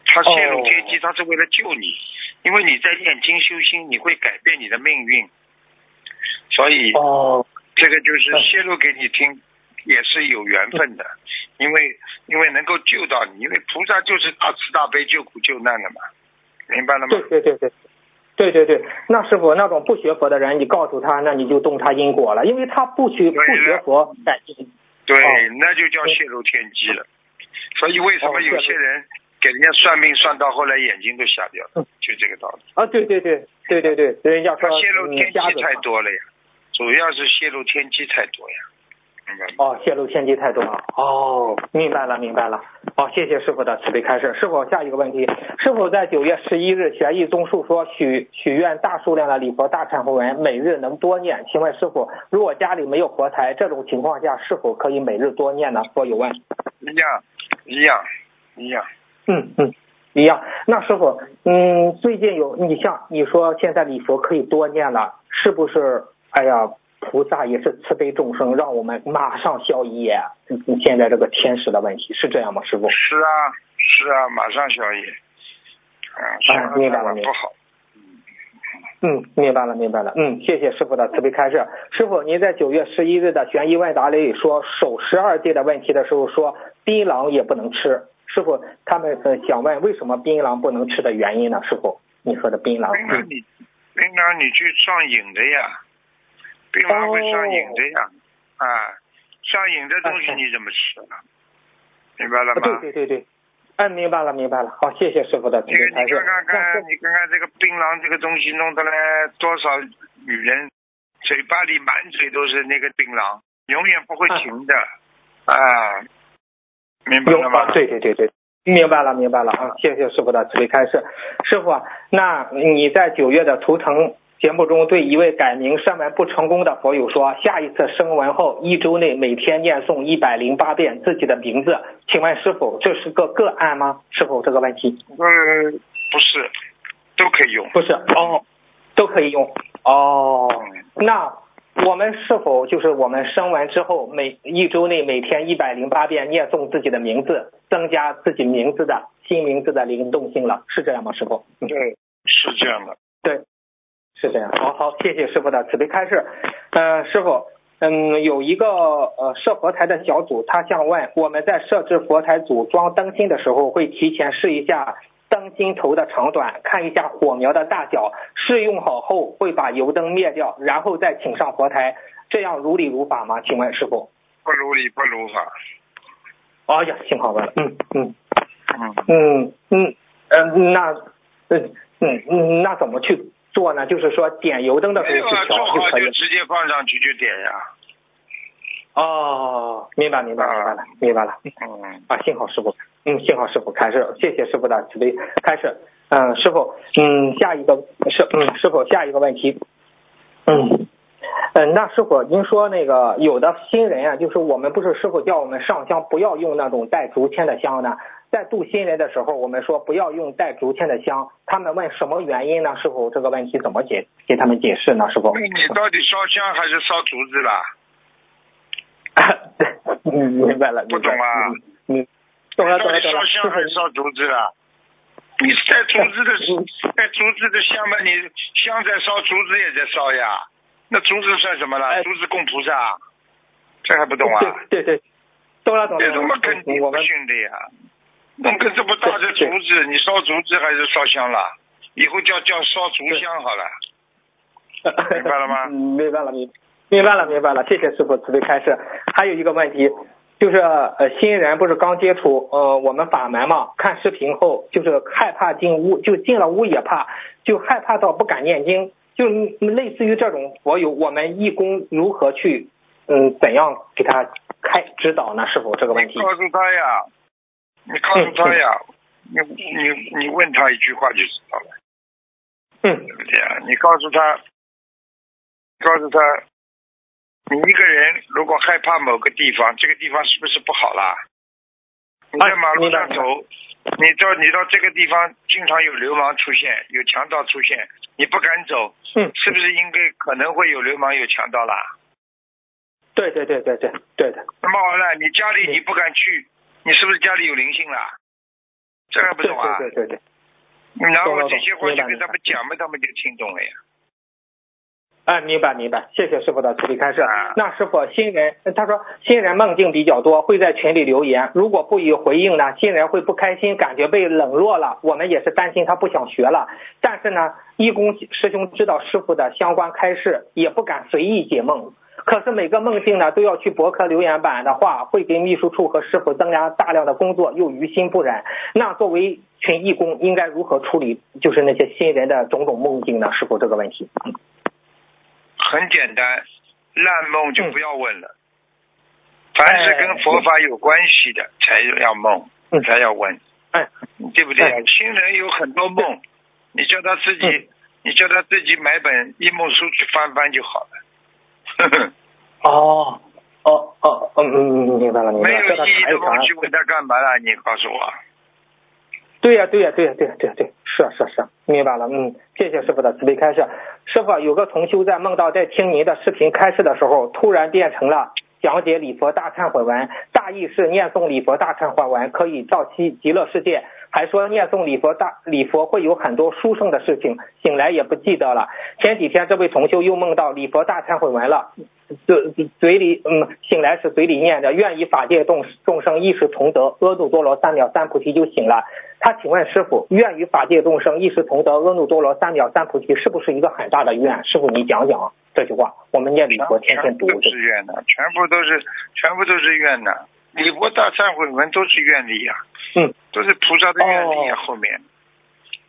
他泄露天机，他是为了救你，因为你在念经修心，你会改变你的命运，所以哦。这个就是泄露给你听，也是有缘分的，因为因为能够救到你，因为菩萨就是大慈大悲救苦救难的嘛，明白了吗？对对对对，对对对，那师傅那种不学佛的人，你告诉他，那你就动他因果了，因为他不学不学佛，对，那就叫泄露天机了，所以为什么有些人？给人家算命算到后来眼睛都瞎掉了，就这个道理。啊，对对对对对对，人家说泄露天机太多了呀，主要是泄露天机太多呀？哦，泄露天机太多了。哦，明白了明白了。好，谢谢师傅的慈悲开示。师傅，下一个问题，师傅在九月十一日玄义综述说许许愿大数量的礼佛大忏悔文每日能多念，请问师傅，如果家里没有佛台，这种情况下是否可以每日多念呢？佛有问。一样一样一样。嗯嗯，一样。那师傅，嗯，最近有你像你说现在礼佛可以多念了，是不是？哎呀，菩萨也是慈悲众生，让我们马上消业。现在这个天使的问题是这样吗？师傅？是啊，是啊，马上消业。啊，明白了，明白。不好。嗯，明白了，明白了。嗯，谢谢师傅的慈悲开示。师傅，您在九月十一日的悬疑问答里说守十二戒的问题的时候说，槟榔也不能吃。师傅，他们呃想问为什么槟榔不能吃的原因呢？师傅，你说的槟榔。槟榔你槟榔你去上瘾的呀，槟榔会上瘾的呀，啊，上瘾的东西你怎么吃啊？明白了吗？对对对对，哎，明白了明白了。好，谢谢师傅的这个。你看看看，你看看这个槟榔这个东西弄得来多少女人嘴巴里满嘴都是那个槟榔，永远不会停的，啊，明白了对对对对，明白了明白了啊！谢谢师傅的慈悲开示。师傅啊，那你在九月的图腾节目中对一位改名声纹不成功的佛友说，下一次声纹后一周内每天念诵一百零八遍自己的名字，请问师傅这是个个案吗？是否这个问题？嗯，不是，都可以用。不是哦，都可以用哦。那我们是否就是我们生完之后每一周内每天一百零八遍念诵自己的名字，增加自己名字的新名字的灵动性了，是这样吗，师傅？对，是这样的。对，是这样。好好，谢谢师傅的慈悲开示。呃，师傅，嗯，有一个呃设佛台的小组，他想问，我们在设置佛台组装灯芯的时候，会提前试一下灯芯头的长短，看一下火苗的大小，试用好后会把油灯灭掉，然后再请上佛台，这样如理如法吗？请问师傅？不如理不如法。哎呀，幸好问了，嗯嗯嗯嗯嗯呃，那嗯嗯嗯，那怎么去做呢？就是说点油灯的时候去调就可以了。就直接放上去就点呀。哦，明白明白明白了，明白了。嗯，啊，幸好师傅，嗯，幸好师傅开示，谢谢师傅的慈悲开示。嗯，师傅，嗯，下一个是嗯，师傅下一个问题，嗯。嗯，那师傅，您说那个有的新人啊，就是我们不是师傅叫我们上香不要用那种带竹签的香呢？在度新人的时候，我们说不要用带竹签的香，他们问什么原因呢？师傅这个问题怎么解给他们解释呢？师傅？你到底烧香还是烧竹子啦？嗯，明白了，不懂啊？嗯，懂了懂了懂了，烧香还是烧竹子啊？你是在竹子的在竹子的香嘛，你香在烧，竹子也在烧呀。那竹子算什么了？竹子供菩萨，这还不懂啊？对对对，懂了懂了。这他妈肯定不信的呀！弄个这么大的竹子，你烧竹子还是烧香了？以后叫叫烧竹香好了。明白了吗？明白了，明明白了，明白了。谢谢师傅慈悲开示。还有一个问题，就是呃，新人不是刚接触呃我们法门嘛，看视频后就是害怕进屋，就进了屋也怕，就害怕到不敢念经，就类似于这种佛友，我们义工如何去嗯怎样给他开指导呢？是否这个问题？告诉他呀，你告诉他呀，你你你问他一句话就知道了。嗯，对不对呀？你告诉他，告诉他，你一个人如果害怕某个地方，这个地方是不是不好啦？你在马路上走，你到你到这个地方，经常有流氓出现，有强盗出现，你不敢走，嗯，是不是应该可能会有流氓有强盗啦？对对对对对对的。那么好了，你家里你不敢去，你是不是家里有灵性啦？这还不懂啊？对对对对。然后这些话就跟他们讲嘛，他们就听懂了呀。哎，明白明白，谢谢师傅的处理开示。那师傅，新人他说新人梦境比较多，会在群里留言，如果不予回应呢，新人会不开心，感觉被冷落了。我们也是担心他不想学了。但是呢，义工师兄知道师傅的相关开示，也不敢随意解梦。可是每个梦境呢，都要去博客留言板的话，会给秘书处和师傅增加大量的工作，又于心不忍。那作为群义工，应该如何处理就是那些新人的种种梦境呢？师傅这个问题。很简单，烂梦就不要问了。凡是跟佛法有关系的，才要梦，才要问，对不对？新人有很多梦，你叫他自己，你叫他自己买本一梦书去翻翻就好了。哦 哦哦，哦嗯，明白了，明白没。有意义的梦去问他干嘛了？你告诉我。对呀、对呀、对呀、对呀、对呀、对，是啊是啊是啊，明白了，嗯，谢谢师傅的慈悲开示。师傅，有个同修在梦到在听您的视频开示的时候，突然变成了讲解礼佛大忏悔文，大意是念诵礼佛大忏悔文可以到期极乐世界，还。说念诵礼佛大礼佛会有很多殊胜的事情，醒来也不记得了。前几天这位同修又梦到礼佛大忏悔文了，嘴嘴里嗯醒来时嘴里念着愿以法界众众生一时同得阿耨多罗三藐三菩提就醒了。他请问师傅，愿与法界众生一时同得阿耨多罗三藐三菩提是不是一个很大的愿？师傅你讲讲这句话，我们念礼佛天天读全部都是愿的，全部都是全部都是愿的。礼佛大忏悔文都是愿力呀、嗯，都是菩萨的愿力呀、哦后面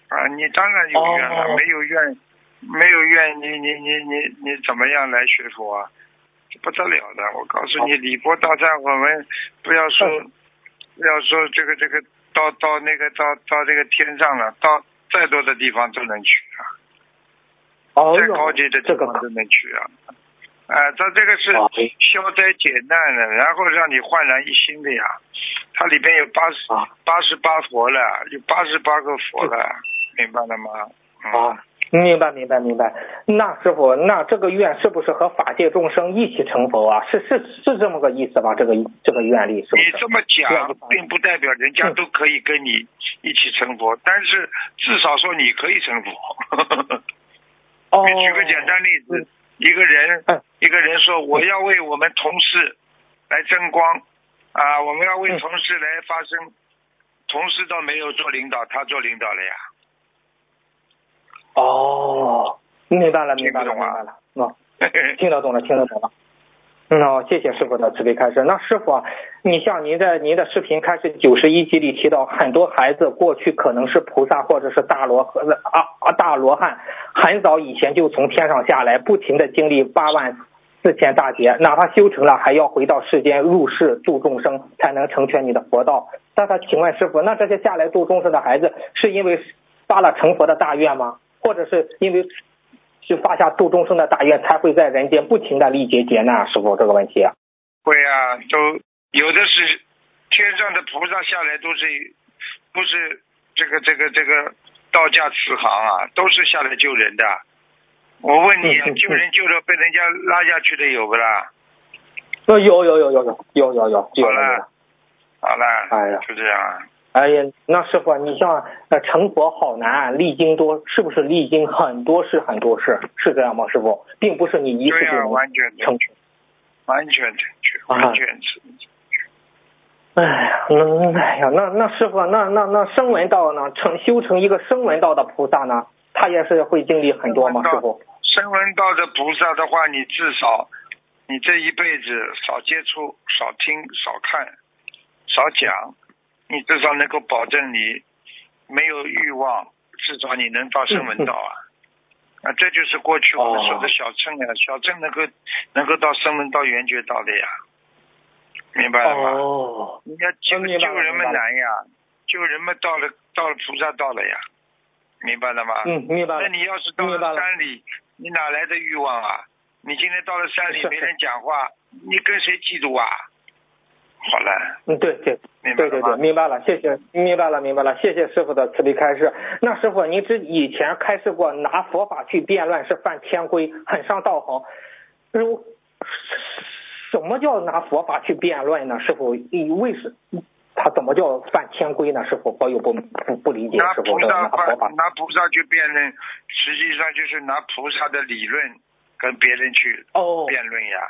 啊，你当然有愿了，哦没有愿，没有愿，你你你你你怎么样来学佛啊？这不得了的！我告诉你，礼佛大忏悔文，不要说嗯不要说这个这个到到那个到到这个天上了，到再多的地方都能去啊。哦再高级的地方都能去啊。啊，它这个是哦消灾解难的，然后让你焕然一新的呀。它里边有八十啊八十八佛了，有八十八个佛了，明白了吗？嗯、啊，明白明白明白。那师傅，那这个愿是不是和法界众生一起成佛啊？是是是这么个意思吧？这个这个愿力是是？你这么讲，并不代表人家嗯都可以跟你一起成佛，但是至少说你可以成佛。哦，你举个简单例子，一个人嗯，一个人说我要为我们同事来争光。啊，我们要为嗯同事来发声，同事倒没有做领导，他做领导了呀。哦，明白了明白了听不懂啊。明白了，哦，听得懂了听得懂了。嗯哦，谢谢师傅的慈悲开示。那师傅，你像您在您的视频开始九十一集里提到，很多孩子过去可能是菩萨或者是大罗和啊啊大罗汉，很早以前就从天上下来，不停的经历八万四千大劫，哪怕修成了，还要回到世间入世度众生，才能成全你的佛道。那他请问师傅，那这些下来度众生的孩子，是因为发了成佛的大愿吗？或者是因为是发下度众生的大愿，才会在人间不停的历劫劫难？师傅这个问题啊，会啊，都有的是天上的菩萨下来都是不是这个这个这个道家慈航啊，都是下来救人的。我问你救人救着被人家拉下去的有不啦？呃，有有有有有有有有有有好了，好了，哎呀就这样啊。哎呀，那师傅，你像呃成佛好难，历经多，是不是历经很多事很多事？是这样吗，师傅？并不是你一次就能完全成全，完全正确，啊完全是。哎呀，那哎呀，那那师傅，那那那声闻道呢？成修成一个声闻道的菩萨呢，他也是会经历很多吗？师傅？声闻道的菩萨的话，你至少你这一辈子少接触、少听、少看、少讲，你至少能够保证你没有欲望，至少你能到声闻道啊。啊，这就是过去我们说的小乘呀，小乘能够能够到声闻道、圆觉道的呀，明白了吗？哦，你要救救人们难呀，救人们到了到了菩萨道了呀，明白了吗？嗯，明白了。那你要是到了山里，你哪来的欲望啊？你今天到了山里 没人讲话，你跟谁嫉妒啊？好了，嗯，对对明白了对对对，明白了，谢谢，明白了明白了，谢谢师傅的慈悲开示。那师傅，您之以前开示过，拿佛法去辩论是犯天规，很伤道行。如什么叫拿佛法去辩论呢？师傅，以为什他怎么叫犯天规呢？师傅，我有不不不理解拿菩萨拿菩萨去辩论，实际上就是拿菩萨的理论跟别人去哦辩论呀。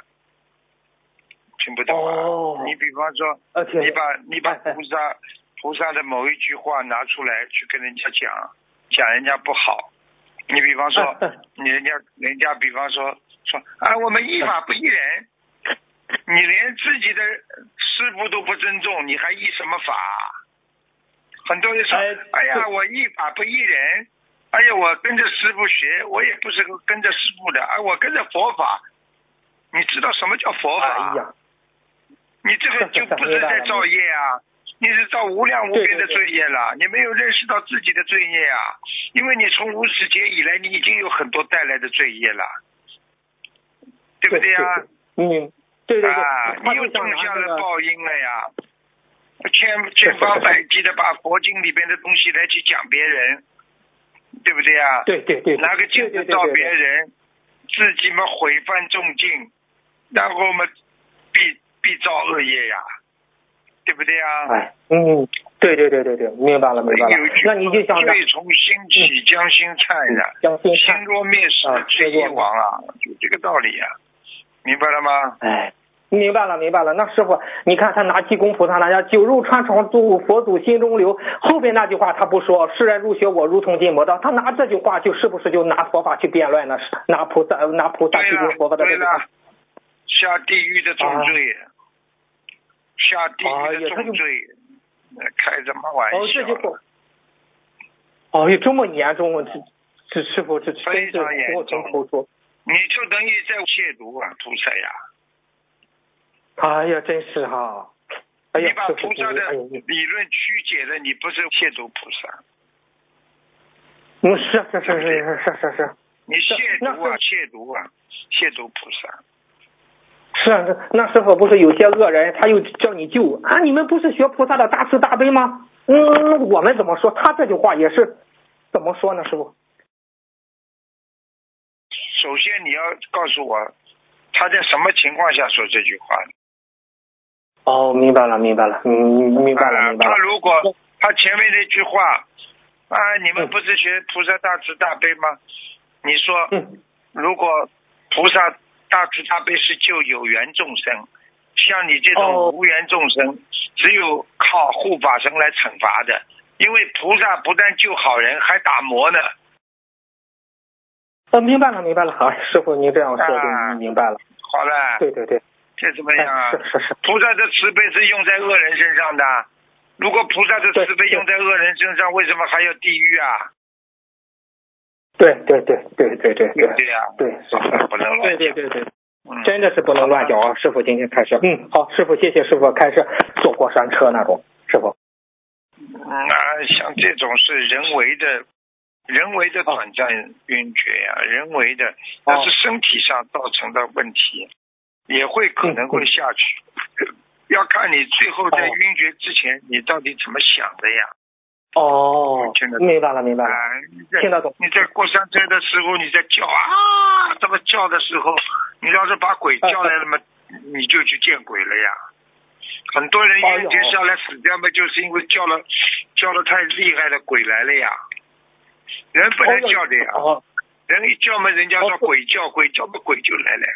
听不懂啊？哦你比方说，你把你把 菩萨菩萨的某一句话拿出来去跟人家讲，讲人家不好。你比方说 你人家人家比方说说啊，我们依法不依人，你连自己的师傅都不尊重，你还依什么法？很多人说哎，哎呀，我依法不依人，哎呀，我跟着师傅学，我也不是跟着师傅的，哎，我跟着佛法。你知道什么叫佛法？哎呀，你这个就不是在造业啊，你是造无量无边的罪业了，你没有认识到自己的罪业啊，因为你从无始劫以来，你已经有很多带来的罪业了，对不对呀、嗯，对对对，啊，你又种下了报应了呀，千千方百计的把佛经里边的东西来去讲别人，对不对啊？对对对，拿个镜子照别人，自己嘛毁犯重敬，然后嘛必必造恶业呀，对不对呀？哎，嗯，对对对对对，明白了明白了。那你就想着罪从心起，将心灿呀。将心心，若灭时啊，罪亦亡啊，就这个道理呀、明白了吗？哎。明白了，明白了。那师傅，你看他拿济公菩萨那叫“酒肉穿肠毒，佛祖心中留”，后边那句话他不说“世人入学，我如同进魔道”，他拿这句话就是不是就拿佛法去辩论呢？拿菩萨拿菩萨对济公佛法的这个下地狱的重罪，下地哎狱的重罪，呃开什么玩哦，这就笑？哦有，这么严重，这这师傅这真非常严重。你就等于在亵渎啊，菩萨呀！哎呀，真是哈！哎呀你，把菩萨的理论曲解了，你不是亵渎菩萨，嗯，是是是是是是是你亵渎啊，亵渎啊，亵渎菩萨。是啊，这那师傅不是有些恶人，他又叫你救啊？你们不是学菩萨的大慈大悲吗？嗯，我们怎么说？他这句话也是怎么说呢？师傅？首先你要告诉我，他在什么情况下说这句话？哦，明白了，明白了，嗯，明白了，啊明白了。他如果他前面那句话啊，你们嗯不是学菩萨大慈大悲吗？你说嗯，如果菩萨大慈大悲是救有缘众生，像你这哦种无缘众生，只有靠护法神来惩罚的，因为菩萨不但救好人，还打磨呢。呃，明白了，明白了。好，师傅您这样说啊就明白了。好了，对对对，这怎么样啊？哎，是是是，菩萨的慈悲是用在恶人身上的，如果菩萨的慈悲用在恶人身上，为什么还有地狱啊？对对对对对对对，对呀，对，是。不能乱，对对对对，真的是不能乱叫啊，师傅，今天开车，嗯，好，师傅，谢谢师傅，开车坐过山车那种，师傅，那啊，像这种是人为的，人为的短暂晕厥呀，人为的，那是身体上造成的问题，也会可能会下去，要看你最后在晕厥之前你到底怎么想的呀。哦听得，懂。明白了明白啊了，，你在听得懂，你在过山车的时候，你在叫啊，这么叫的时候，你要是把鬼叫来了嘛，你就去见鬼了呀。很多人哎呦晕厥下来死掉嘛，就是因为叫了叫了太厉害了鬼来了呀。人不能叫的呀，哦，人一叫嘛，人家说鬼叫，鬼叫嘛，鬼就来了。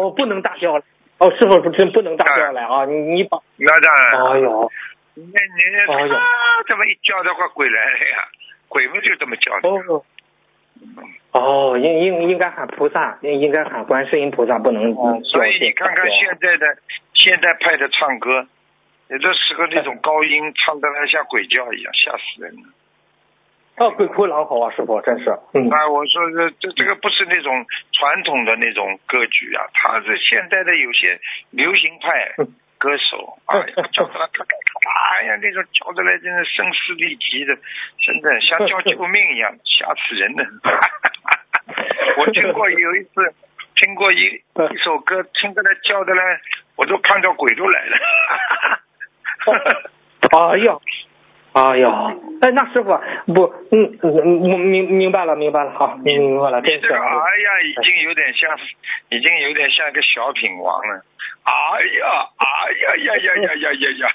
哦，不能大叫了，哦，师傅不真不能大叫了啊！你你把，那当然，哎呦，那你哎呦啊，这么一叫的话，鬼来了呀，鬼们就这么叫的。哦，哦，应应应该喊菩萨，应应该喊观世音菩萨，不能叫哦所以你看看现在的现代派的唱歌，有的时候那种高音唱的来像鬼叫一样，吓死人了。哦，鬼哭狼嚎啊，师傅真是，嗯，啊，我说这这这个不是那种传统的那种歌曲啊，它是现在的有些流行派嗯歌手，哎呀，叫的来咔咔咔，哎呀，那种叫的来真是声嘶力竭的，真的像叫救命一样，吓死人的。我听过有一次，听过一一首歌，听的来叫的来，我都看到鬼都来了。哎呀，哎呀，哎，那师傅不，嗯嗯，我明明白了，明白了，好，明白了，你真是这个哎呀，已经有点像，已经有点像一个小品王了。哎呀，哎呀呀呀呀呀呀呀！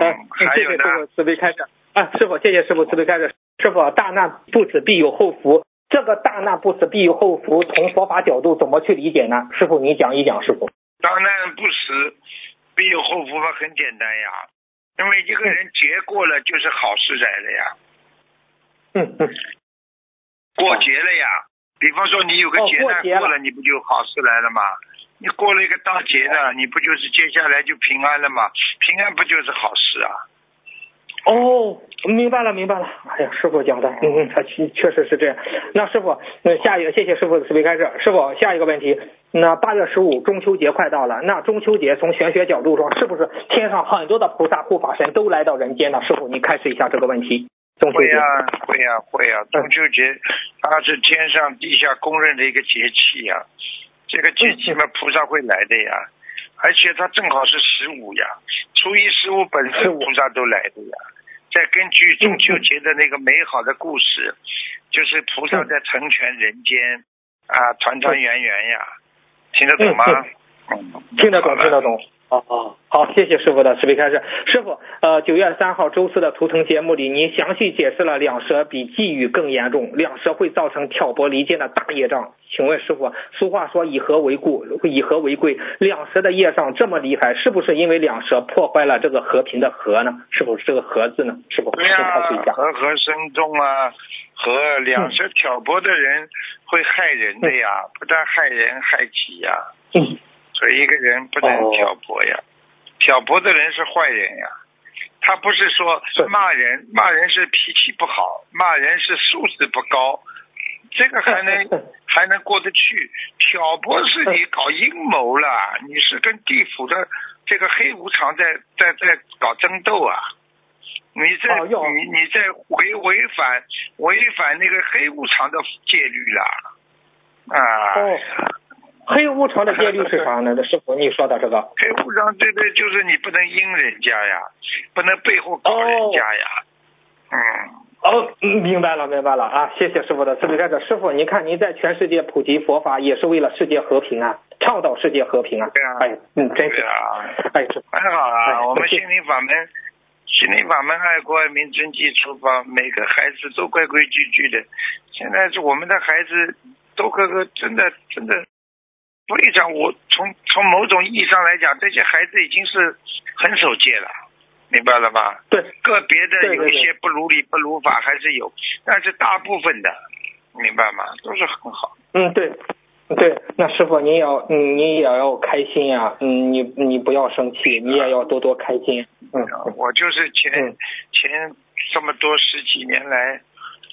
嗯，还有呢谢谢师傅慈悲开示啊，师傅，谢谢师傅慈悲开示。师傅，大难不死必有后福，这个大难不死必有后福，从佛法角度怎么去理解呢？师傅，你讲一讲，师傅。大难不死，必有后福吧，很简单呀。因为一个人劫过了，就是好事来了呀，嗯嗯，过节了呀。比方说你有个哦劫难过了，你不就好事来了吗？你过了一个大劫呢，你不就是接下来就平安了吗？平安不就是好事啊？哦，明白了，明白了。哎呀，师傅讲的，嗯嗯，他确确实是这样。那师傅，那下一个，谢谢师傅的慈悲开示。师傅，下一个问题，那八月十五中秋节快到了，那中秋节从玄学角度说，是不是天上很多的菩萨护法神都来到人间了？师傅，你开始一下这个问题。中秋节，会呀、会呀、会呀、中秋节它是天上地下公认的一个节气呀、这个节气嘛，菩萨会来的呀，而且它正好是十五呀，初一十五本身菩萨都来的呀。再根据中秋节的那个美好的故事，就是菩萨在成全人间啊，团团圆圆呀。听得懂吗？嗯，听得懂，听得懂。哦哦，好，谢谢师傅的慈悲开示。师傅，呃，九月三号周四的图腾节目里，您详细解释了两舌比寄语更严重，两舌会造成挑拨离间的大业障。请问师傅，俗话说以和为贵，以和为贵，两舌的业障这么厉害，是不是因为两舌破坏了这个和平的和呢？是不是这个和字呢？是否？对呀，和和声重啊，和两舌挑拨的人会害人的呀，不但害人害己呀。嗯。所以一个人不能挑拨呀，挑拨的人是坏人呀。他不是说骂人，骂人是脾气不好，骂人是素质不高，这个还能 还能过得去。挑拨是你搞阴谋了，你是跟地府的这个黑无常在在在搞争斗啊！你在你你在违违反违反那个黑无常的戒律了啊！黑无常的戒律是啥呢？师傅，你说的这个黑无常，对对，就是你不能阴人家呀，不能背后搞人家呀。嗯。哦，明白了，明白了啊！谢谢师傅的慈悲开示。师傅，您看您在全世界普及佛法，也是为了世界和平啊，倡导世界和平啊。对啊。哎，嗯，真是啊。哎，很好啊！我们心灵法门，心灵法门爱国爱民遵纪处法，每个孩子都规规矩矩的。现在是我们的孩子都个个真的真的。所以讲，我从从某种意义上来讲，这些孩子已经是很守戒了，明白了吧？对，个别的有一些不如理不如法还是有，但是大部分的，明白吗？都是很好。嗯，对，对，那师傅您要，嗯，你也要开心呀，嗯，你你不要生气，你也要多多开心。嗯，我就是前前这么多十几年来，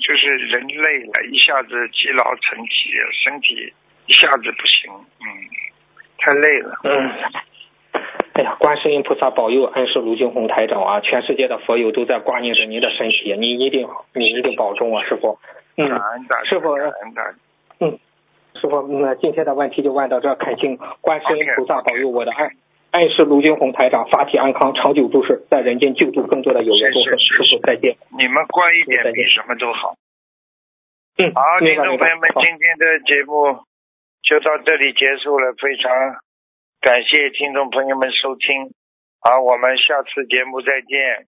就是人累了，一下子积劳成疾，身体。一下子不行，嗯，太累了，嗯，哎呀，观世音菩萨保佑，恩师卢俊宏台长啊，全世界的佛友都在挂念着您的身体，您一定，你一定保重啊，师傅，嗯，师傅，嗯，师傅，那今天的问题就问到这，恳请观世音菩萨保佑我的爱，爱师卢俊宏台长法体安康，长久住世，在人间救助更多的有缘众生，师傅再见，你们乖一点比什么都好，嗯，好，听众朋友们，今天的节目。就到这里结束了，非常感谢听众朋友们收听，好，我们下次节目再见。